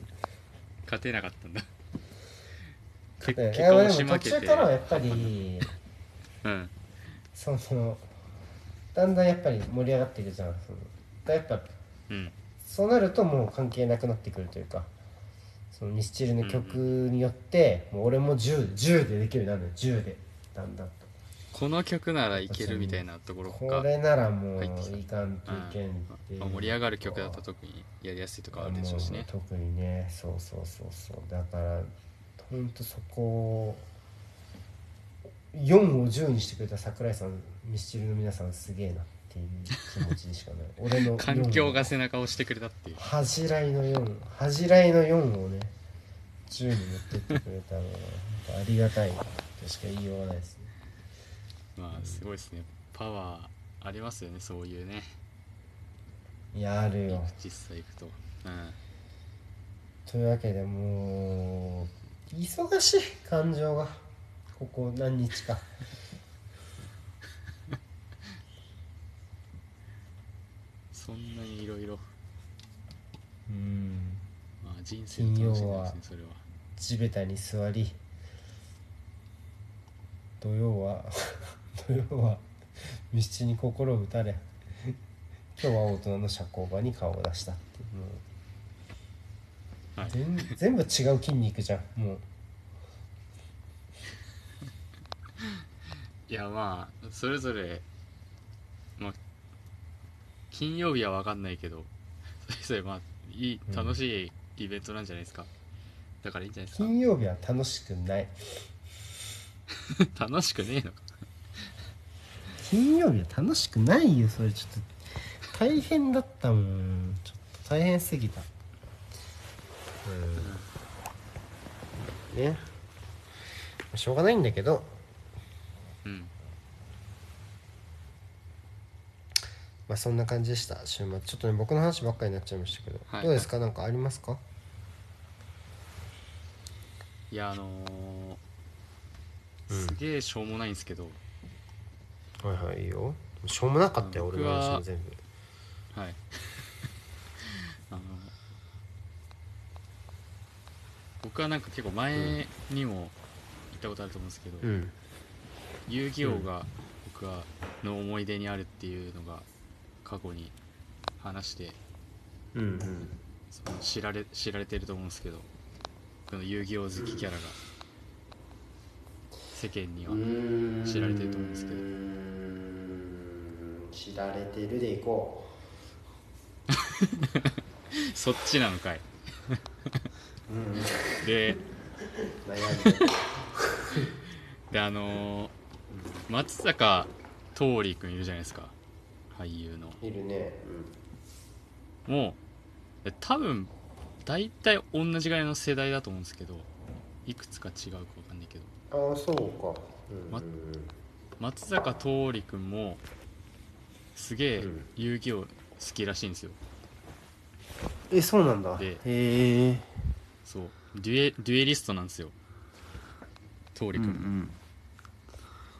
勝てなかったんだ。勝結果押しでも途負けて中からはやっぱりうん。そのだんだんやっぱり盛り上がっていくじゃんそのだやっぱうん。そうなるともう関係なくなってくるというかそのミスチルの曲によって、もう俺も 10, 10でできるようになるのよ。10でだんだんと。この曲ならいけるみたいなところがこれならもういかんとい。けんって盛り上がる曲だと特にやりやすいとかあるでしょうしね。特にね。そうそうそうそう。だからほんとそこを4を10にしてくれた桜井さんミスチルの皆さんすげえな。っていう気持ちでしかない俺の4環境が背中を押してくれたっていう。恥じらいの4恥じらいの4をね10に持ってってくれたのはありがたい。としか言いようがないですね。まあすごいですね。パワーありますよねそういうね。いやあるよ。実際行くと。うん。というわけでもう忙しい感情が。ここ何日かそんなにいろいろうん。まあ人生の楽しみですねそれは。地べたに座り土曜は 土曜はミスチに心を打たれ今日は大人の社交場に顔を出したっていう。もう。はい。全全部違う筋肉じゃんもう。いやまあそれぞれまあ金曜日は分かんないけど それまあいいうん。楽しいイベントなんじゃないですか、だからいいんじゃないです金曜日は楽しくない。か 楽しくねえのか。金曜日は楽しくないよそれちょっと。大変だったもん。ちょっと大変すぎた。うん。ね。しょうがないんだけど。うんまあそんな感じでした。週末。ちょっとね僕の話ばっかりになっちゃいましたけど、はい。どうですか？なんかありますか？いやあのーうん。すげえしょうもないんですけど、はいはいいいよ。しょうもなかったよ俺僕はの話も全部。はい。あの僕はなんか結構前にも言ったことあると思うんですけど、うん。遊戯王が僕はの思い出にあるっていうのが過去に話してうん。うんその知られ知られてると思うんですけどこの遊戯王好きキャラが世間には知られてると思うんですけど。ど知られてるでいこ そっちなのかい、でであのー松坂桃李君いるじゃないですか俳優の。いるね。もうえ多分大体同じぐらいの世代だと思うんですけどいくつか違うか分かんないけど。ああそうか。うんま松坂桃李君もすげえうん。遊戯王好きらしいんですよ。えそうなんだ。でへえ。そう。デュエデュエリストなんですよ。桃李うんう君、ん。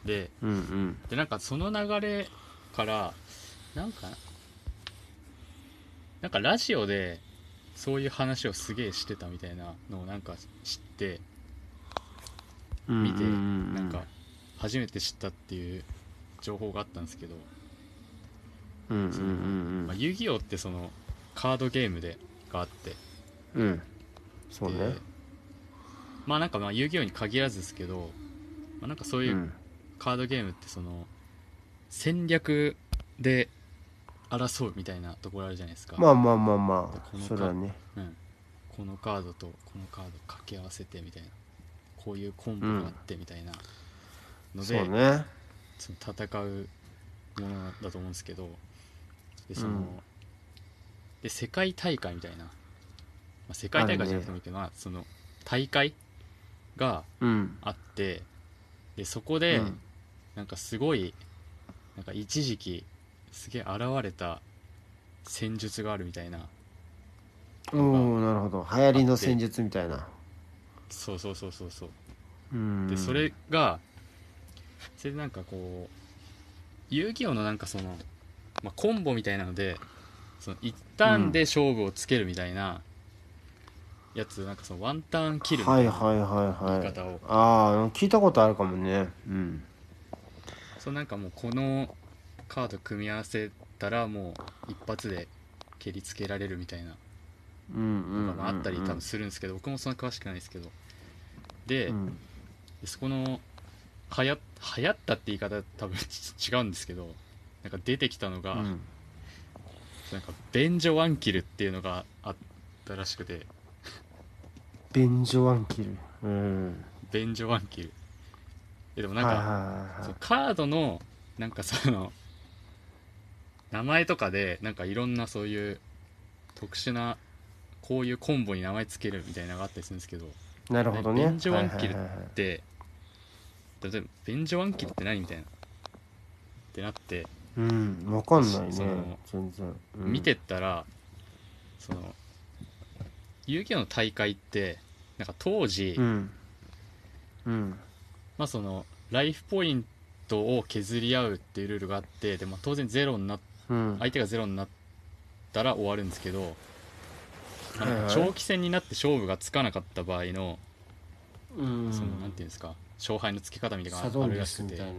でうんうん。でなんかその流れからなんかなんかラジオでそういう話をすげえしてたみたいなのをなんか知ってうん見てなんか初めて知ったっていう情報があったんですけど、うんうんうんまあ、遊戯王ってそのカードゲームでがあってうん。うんそうでねまあなんかまあ遊戯王に限らずですけど、まあ、なんかそういううん。カードゲームってその戦略で争うみたいなところあるじゃないですか、まあまあまあまこのあそれはね。うん、このカードとこのカード掛け合わせてみたいな。こういうコンボがあってみたいなので、そうね。その戦うものだと思うんですけど。でその、うん。で世界大会みたいな、まあ、世界大会じゃなくてもいいけど、まあ、その大会がうん。あってでそこで、うん。なんかすごいなんか一時期すげえ現れた戦術があるみたいな。おおなるほど。流行りの戦術みたいな。そうそうそうそうそう。うん。でそれがそれでなんかこう遊戯王のなんかその、まあ、コンボみたいなのでその一ターンで勝負をつけるみたいなやつ、なんかそのワンターンキルみたいいはいはいはい。言い方を。ああ聞いたことあるかもね。うん。そうなんかもうこのカード組み合わせたらもう一発で蹴りつけられるみたいなのがまああったり多分するんですけど、僕もそんな詳しくないですけど。で,、うん。でそこのはや流行ったって言い方多分違うんですけどなんか出てきたのが、うん。なんか便所ワンキルっていうのがあったらしくて。便所ワンキル？うん。便所ワンキル。えでもなんか、カードのなんかその名前とかでなんかいろんなそういう特殊なこういうコンボに名前つけるみたいなのがあったりするんですけどなるほどね。便所ワンキルはいはいはいはい。で例えば便所ワンキルって何みたいなってなって、うんわかんないね。全然、うん。見てったらその遊戯王の大会ってなんか当時、うん。うん。まあそのライフポイントを削り合うっていうルールがあってで、まあ、当然ゼロになっうん相手がゼロになったら終わるんですけど、まあはいはい。長期戦になって勝負がつかなかった場合のうん。そのなんていうんですか勝敗のつけ方みたいなのがあるらしくて。な。なん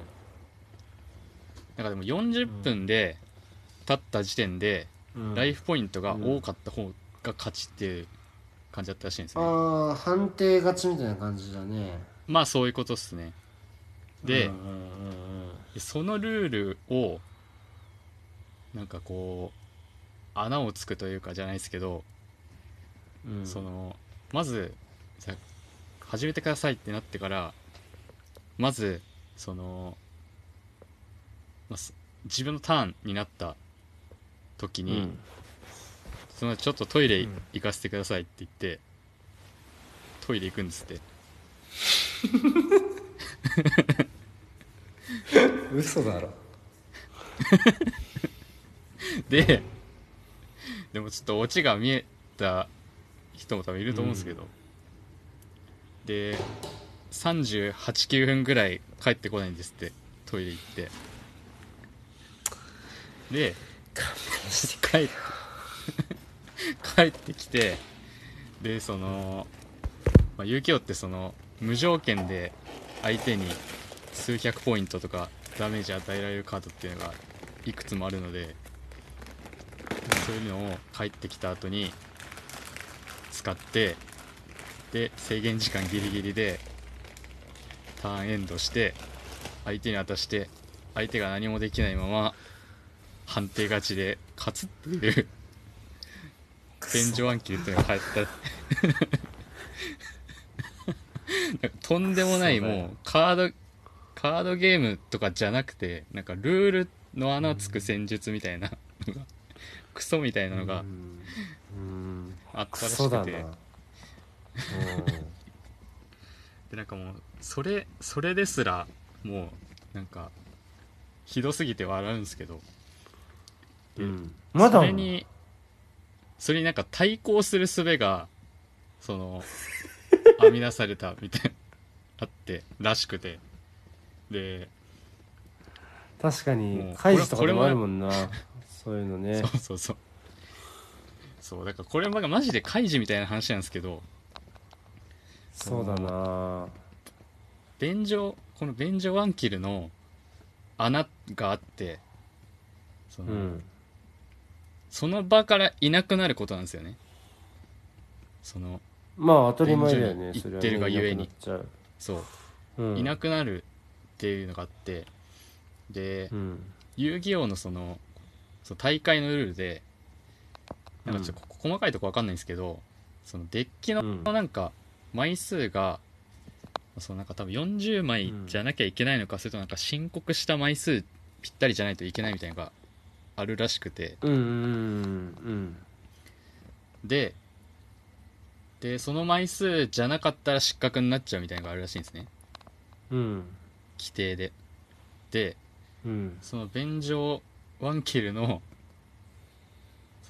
かでも40分で経った時点でうん。ライフポイントが多かった方が勝ちっていう感じだったらしいんですね、ああ判定勝ちみたいな感じだね。まあそういうことっすね。でそのルールをなんかこう穴をつくというかじゃないですけど、うん。うんそのまずじゃあ始めてくださいってなってからまずその、ま自分のターンになった時に、うん。そのちょっとトイレうん。行かせてくださいって言って、トイレ行くんですって。嘘だろ ででもちょっとオチが見えた人も多分いると思うんですけど、で389分ぐらい帰ってこないんですってトイレ行って。で帰って 帰ってきてでその、まあ、遊戯王ってその無条件で相手に数百ポイントとかダメージ与えられるカードっていうのがいくつもあるのでそういうのを帰ってきた後に使ってで制限時間ギリギリでターンエンドして相手に渡して相手が何もできないまま判定勝ちで勝つっていう。便所暗記っていうのが流行った。とんでもないもうカードカードゲームとかじゃなくてなんかルールの穴をつく戦術みたいなのがクソみたいなのがあったクらしくて。でなんかもうそれそれですらもうなんかひどすぎて笑うんですけど。うん。うんまだそれにそれになんか対抗する術がその編み出されたみたいなあってらしくて。で確かに開示とかでもあるもんなそういうのね。そうそうそう。そうだからこれがマジで開示みたいな話なんですけど。そうだな。便所この便所ワンキルの穴があってその,、うん。その場からいなくなることなんですよね。そのまあ当たり前だよね。行ってるがゆえに。そう、うん。いなくなるっていうのがあって。で、うん。遊戯王のそのそう大会のルールでなんかちょっとこ細かいとこわかんないんですけどそのデッキのうん。なんか枚数が、そのなんか多分40枚じゃなきゃいけないのか、それともなんか申告した枚数ぴったりじゃないといけないみたいなのがあるらしくて。ででその枚数じゃなかったら失格になっちゃうみたいなのがあるらしいんですね。うん。規定で。でうん。その便所ワンキルの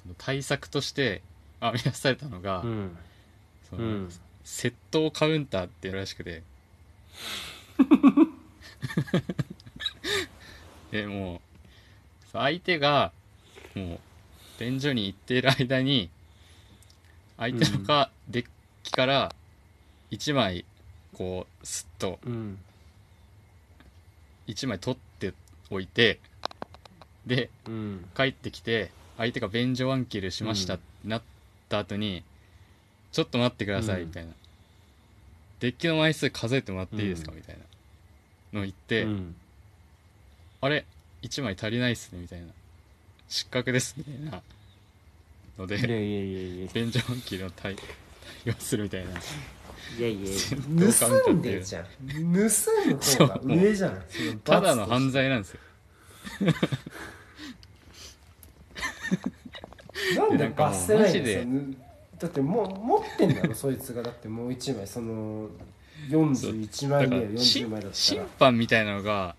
その対策として編み出されたのが、うん。そのうん。窃盗カウンターっていうらしくて。でもう相手がもう便所に行っている間に相手のか、デッキから1枚こうスッとうん。1枚取っておいてでうん。帰ってきて相手が便所ワンキルしましたってなった後に、ちょっと待ってくださいうん。みたいな、デッキの枚数数えてもらっていいですか、うん。みたいな。のを言って、うん。あれ1枚足りないっすねみたいな。失格ですみたいな。のでいやいやいやいや。便所ワンキルの対対応するみたいな。いやいや盗ん盗んでじゃん。盗む方が上じゃん。ただの犯罪なんですよなんで罰せないんでですよ。だってもう持ってんだろそいつが。だってもう1枚その41枚目だから40枚だった審ら判みたいなのが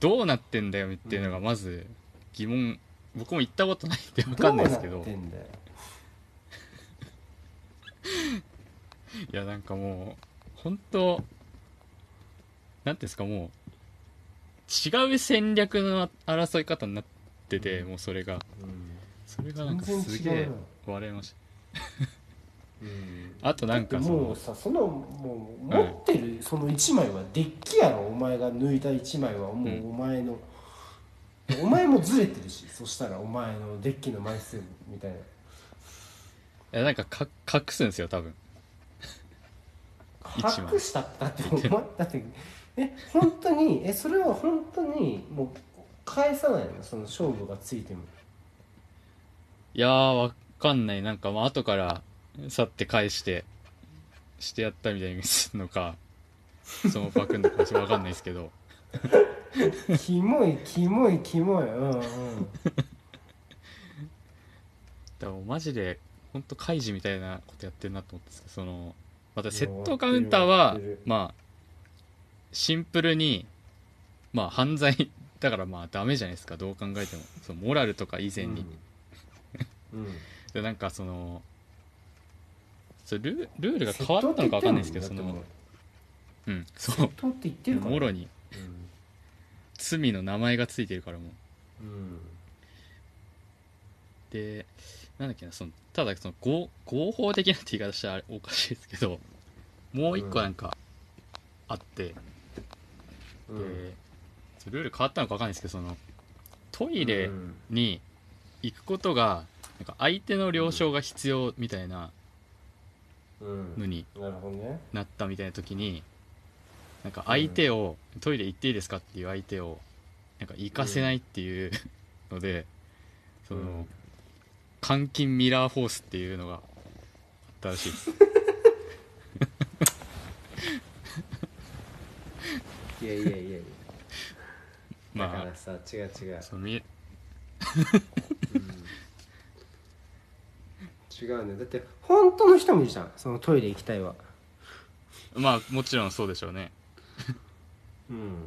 どうなってんだよっていうのがまず疑問。僕も行ったことないんで分かんないですけど。どいやなんかもう本当なんていうんですかもう違う戦略の争い方になってて、もうそれがそれがなんか全すげえ笑いました。うん。あとなんかもうのさそのもう持ってるその1枚はデッキやろ。お前が抜いた1枚はもうお前の、お前もずれてるし。そしたらお前のデッキの枚数みたいな。いやなんかか隠すんですよ多分。隠したったってお前 だってえ本当にえそれは本当にもう返さないの？その勝負がついてもいやーわかんない。なんかまあ後から去って返してしてやったみたいに見せるのかそのパクんのかちょっとわかんないですけど。キモいキモいキモい。うんうん。だからもうマジで本当開示みたいなことやってるなと思ってんですけどそのまた窃盗カウンターやはってるやってる。まあシンプルにまあ犯罪だからまあダメじゃないですか。どう考えても。そのモラルとか以前に、でなんかそのそれルルールが変わったのか分かんないですけどそのうん。そう。窃盗って言ってるから。もろに。うん。罪の名前がついてるからもう。うん。でなんだっけなそのただその合合法的なって言い方したらおかしいですけどもう一個なんかあって、うん。でそルール変わったのか分かんないですけどそのトイレうんに行くことがなんか相手の了承が必要みたいなうん。のになったみたいな時になんか相手を、トイレ行っていいですかっていう相手をなんか行かせないっていう ので、その、うん。監禁ミラーフォースっていうのがあったらしいです。いやいやいやいや。だかまあらさ違う違う、そのみ 違うねだって本当の人もいるじゃん。そのトイレ行きたいは。まあもちろんそうでしょうね。うん。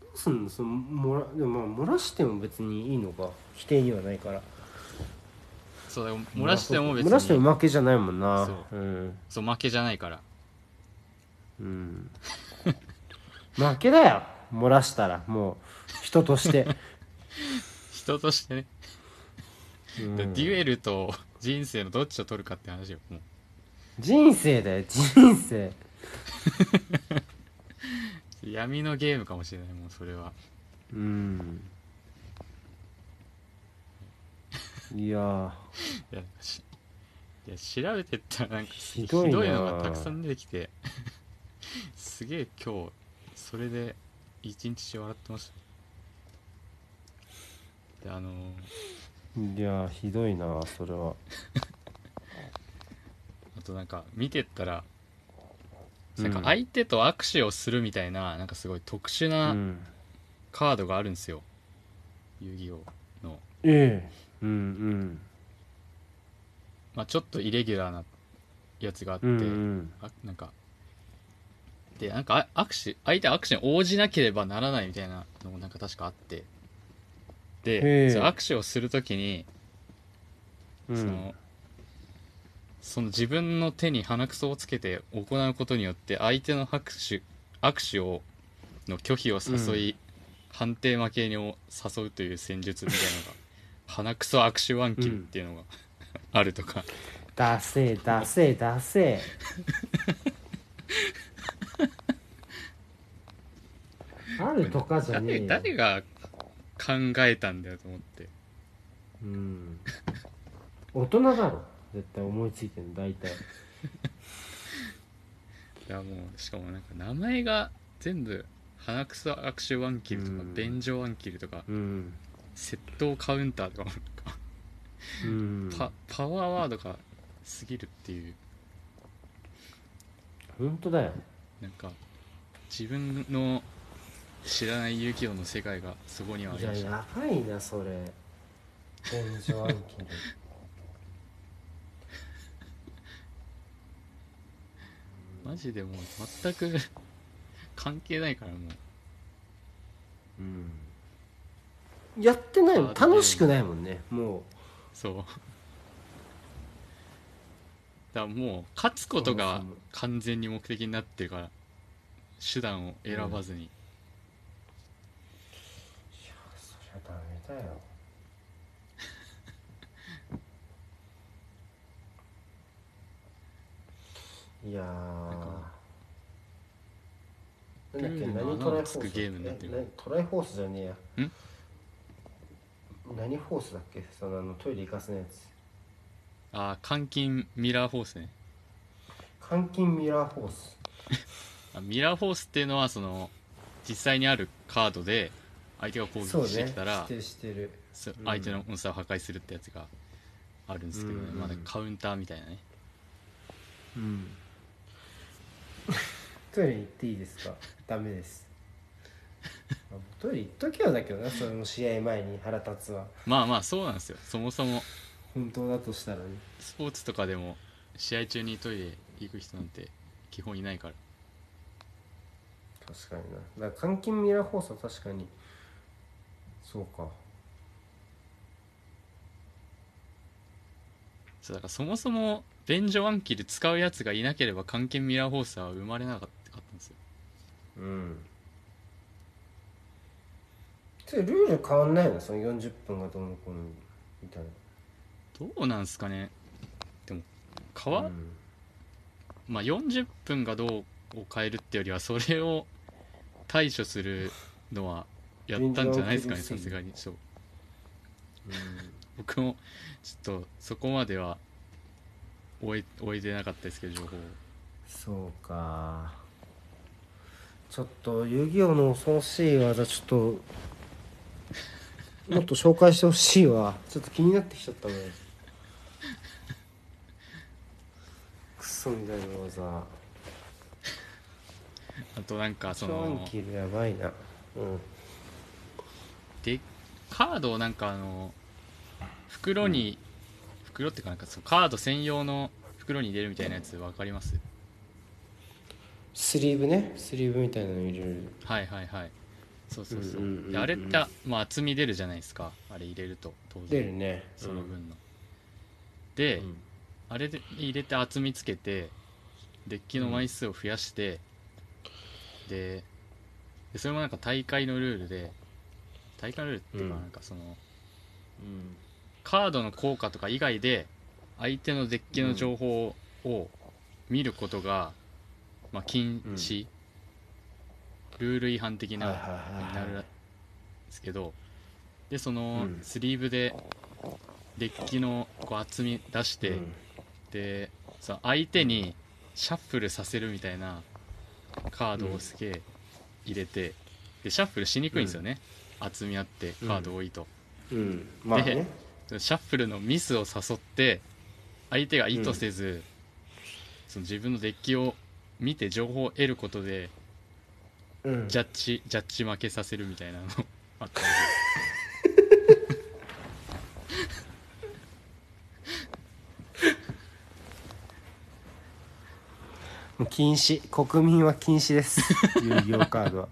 どうすんの？その漏らでもまあ漏らしても別にいいのか。否定にはないから。そうだから漏らしても別に。漏らしても負けじゃないもんな。そう。うん。そう負けじゃないから。うん。負けだよ。漏らしたら。もう人として、人としてね、うん。デュエルと人生のどっちを取るかって話よもう。人生だよ人生。闇のゲームかもしれないもうそれは。うん。いやー。いやしいや調べてったらなんかひひどいなのがたくさん出てきて。すげえ今日それで一日中笑ってました。であのいやーひどいなそれは。あとなんか見てったらうん。なんか相手と握手をするみたいななんかすごい特殊うなん。カードがあるんですよ、遊戯王の、ええ。うんまあ、ちょっとイレギュラーなやつがあって、うんうん。うんあなんかでなんかあ握手相手は握手に応じなければならないみたいなのもなんか確かあってへでえ。その握手をするときに、うん。そのその自分の手に鼻くそをつけて行うことによって相手の拍手握手をの拒否を誘い、判定負けにを誘うという戦術みたいなのが 鼻くそ握手ワンキルっていうのが、あるとか。ダセーダセーダセー。あるとかじゃねえ誰よ誰が考えたんだよと思って。うん。大人だろ。絶対思いついてるの大体。いやもうしかもなんか名前が全部鼻くそ握手ワンキルとかうん。便所ワンキルとかうん。窃盗カウンターとかもなんか。うん。パパワーワードが過ぎるっていう。本当だよ。なんか自分の知らない遊戯王の世界がそこにはあいやりました。やばいなそれ。天井暗記でマジでもう全く関係ないからもう。うん。やってないもん。楽しくないもんね。もそう。だからもう勝つことが完全に目的になってるから手段を選ばずに、うそりゃダメだよ。いやー。なんだっけ何トライフォースゲームになってる。トライフォースじゃねえや。ん？何フォースだっけ？そのあのトイレ行かせないやつ。ああ監禁ミラーフォースね。監禁ミラーフォース。あミラーフォースっていうのはその実際にあるカードで相手が攻そう撃してねきたら、知ってる知ってる。そううん相手のモンスターを破壊するってやつがあるんですけどね、うん。うんまだカウンターみたいなね。うん。トイレに行っていいですか？ダメです。あトイレ行っときゃだけどなその試合前に腹立つわ。まあまあそうなんですよ。そもそも。本当だとしたらね。スポーツとかでも試合中にトイレ行く人なんて基本いないから確かになだから監禁ミラーフォースは確かにそうか。そうだからそもそも便所ワンキル使うやつがいなければ関係ミラーフォースは生まれなかったんですよ。うん。それルール変わんないの？その40分がどうのこうのみたいな。どうなんすかね。でも変わ、うん。まあ40分がどうを変えるってよりはそれを対処するのはやったんじゃないですかねさすがに。そう。僕もちょっとそこまでは終え終えてなかったですけど情報を。そうか。ちょっと遊戯王の恐ろしい技ちょっともっと紹介してほしいわ。ちょっと気になってきちゃったね。クソみたいな技。あとなんかそのキルやばいな。うんでカードをなんかあの袋に、袋ってかなんかそうカード専用の袋に入れるみたいなやつ分かります？スリーブね。スリーブみたいなの入れる。はいはいはい。そうそうそう,、うんうんうんあれって、まあ、厚み出るじゃないですか。あれ入れると当然。出るね。その分の、で、うん。あれで入れて厚みつけてデッキの枚数を増やして、ででそれもなんか大会のルールで大会のルールっていうかうんなんかその、うんカードの効果とか以外で相手のデッキの情報を見ることが、まあ、禁止、ルール違反的なになるんですけどでそのうんスリーブでデッキのこう厚み出して、うん。でその相手にシャッフルさせるみたいなカードをすげえ入れてでシャッフルしにくいんですよね、厚みあってカード多いと、うん。まあね。シャッフルのミスを誘って相手が意図せず、その自分のデッキを見て情報を得ることでうん。ジャッジジャッジ負けさせるみたいなの。あったんでもう禁止。国民は禁止です。遊戯王カードは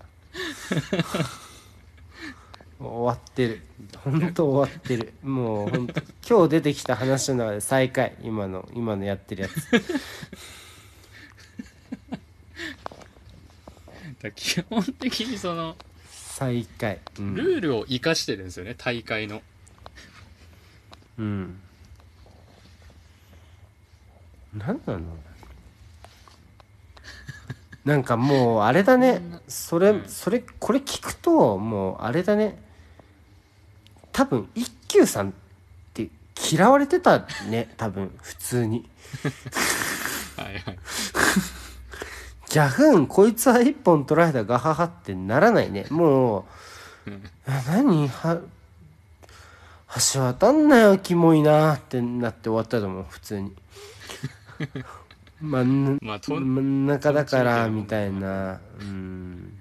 終わってる。本当終わってる。もう本当今日出てきた話の中で最下位。今の今のやってるやつ。だ基本的にその最下位、うん、ルールを生かしてるんですよね大会の。うん。何なの？なんかもうあれだね。それそれこれ聞くともうあれだね多分一休さんって嫌われてたね 多分普通に。はいはい。ギャフンこいつは一本取られたガハハってならないね。もう何は橋渡んなよキモいなってなって終わったと思う普通に。真ん まあと真ん中だからみみたいな。うん。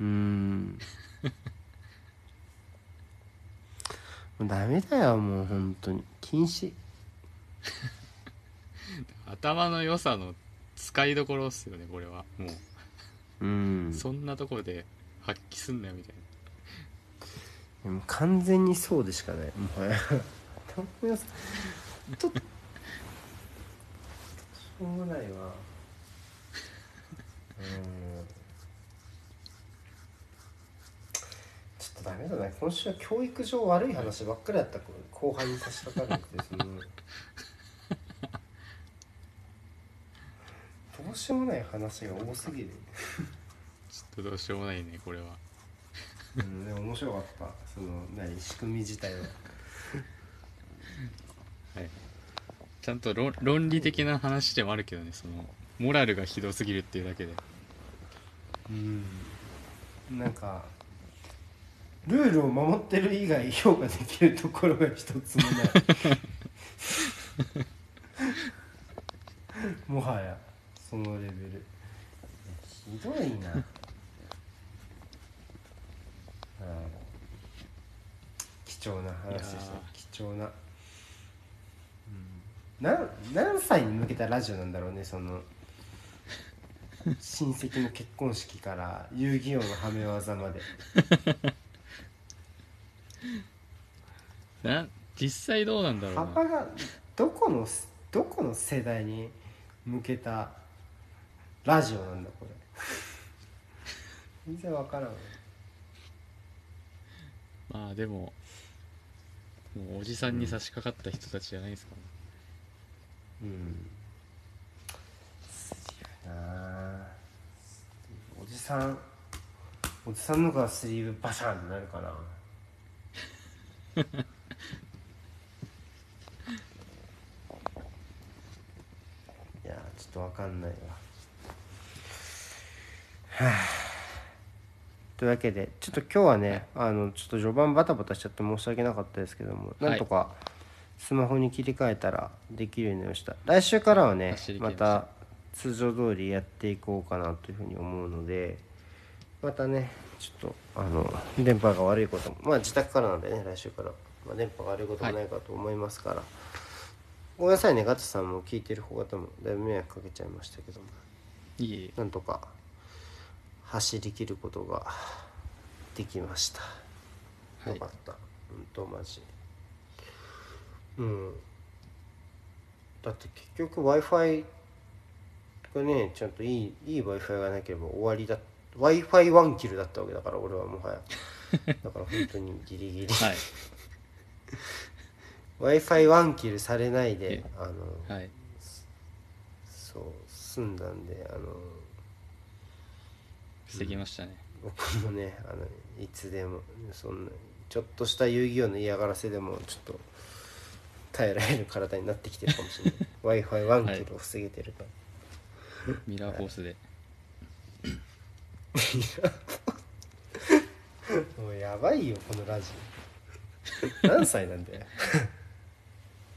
うんもうダメだよもう本当に。禁止。頭の良さの使いどころっすよねこれは。もう。うん。そんなところで発揮すんなよみたいでも完全にそうでしかない。もはや。頭の良さ。ちょっとしょうがないわ。うんちょっとダメだね。今週は教育上悪い話ばっかりだった後輩に差し掛かるんですその どうしようもない話が多すぎる。なちょっとどうしようもないねこれは。うん、でも面白かった。その何仕組み自体は。はい。ちゃんと論論理的な話でもあるけどねそのモラルがひどすぎるっていうだけで。うん。なんかルールを守ってる以外評価できるところが一つもないもはやそのレベル。ひどいな、うん、貴重な話でした。貴重な、うん、何何歳に向けたラジオなんだろうねその。親戚の結婚式から遊戯王のはめ技まで な実際どうなんだろうな。幅がどこのどこの世代に向けたラジオなんだこれ。全然わからん。わまあでももうおじさんに差し掛かった人たちじゃないですか、ね。うん。な。あおじさんおじさんのがスリーブバシャンってなるかな いやちょっとわかんないわ。は あというわけでちょっと今日はねあのちょっと序盤バタバタしちゃって申し訳なかったですけども、はい。なんとかスマホに切り替えたらできるようになりました。来週からはね走り切まりました。た通常通りやっていこうかなというふうに思うのでまたねちょっとあの電波が悪いことも。まあ自宅からなんでね来週から、まあ、電波が悪いこともないかと思いますから、ごめんなさいねガチさんも聞いてる方々もだいぶ迷惑かけちゃいましたけども。いなんとか走り切ることができました、はい。よかった。本当マジ。うん。だって結局 w i f i がねちゃんといいいい w i f i がなければ終わりだ w i f i ワンキルだったわけだから俺はもはや。だから本当にギリギリ。はい。W i f i ワンキルされないでえあのはい。そう済んだんであの防ぎましたね、僕もねあのいつでもそんなちょっとした遊戯王の嫌がらせでもちょっと耐えられる体になってきてるかもしれない。W i f i ワンキルを防げてるか。ら、ミラーフォースでもうやばいよこのラジ。オ何歳なんだよ。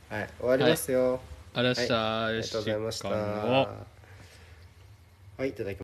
はい終わりますよ、ありがとうございました、はい、ありがとうございました。はいいただき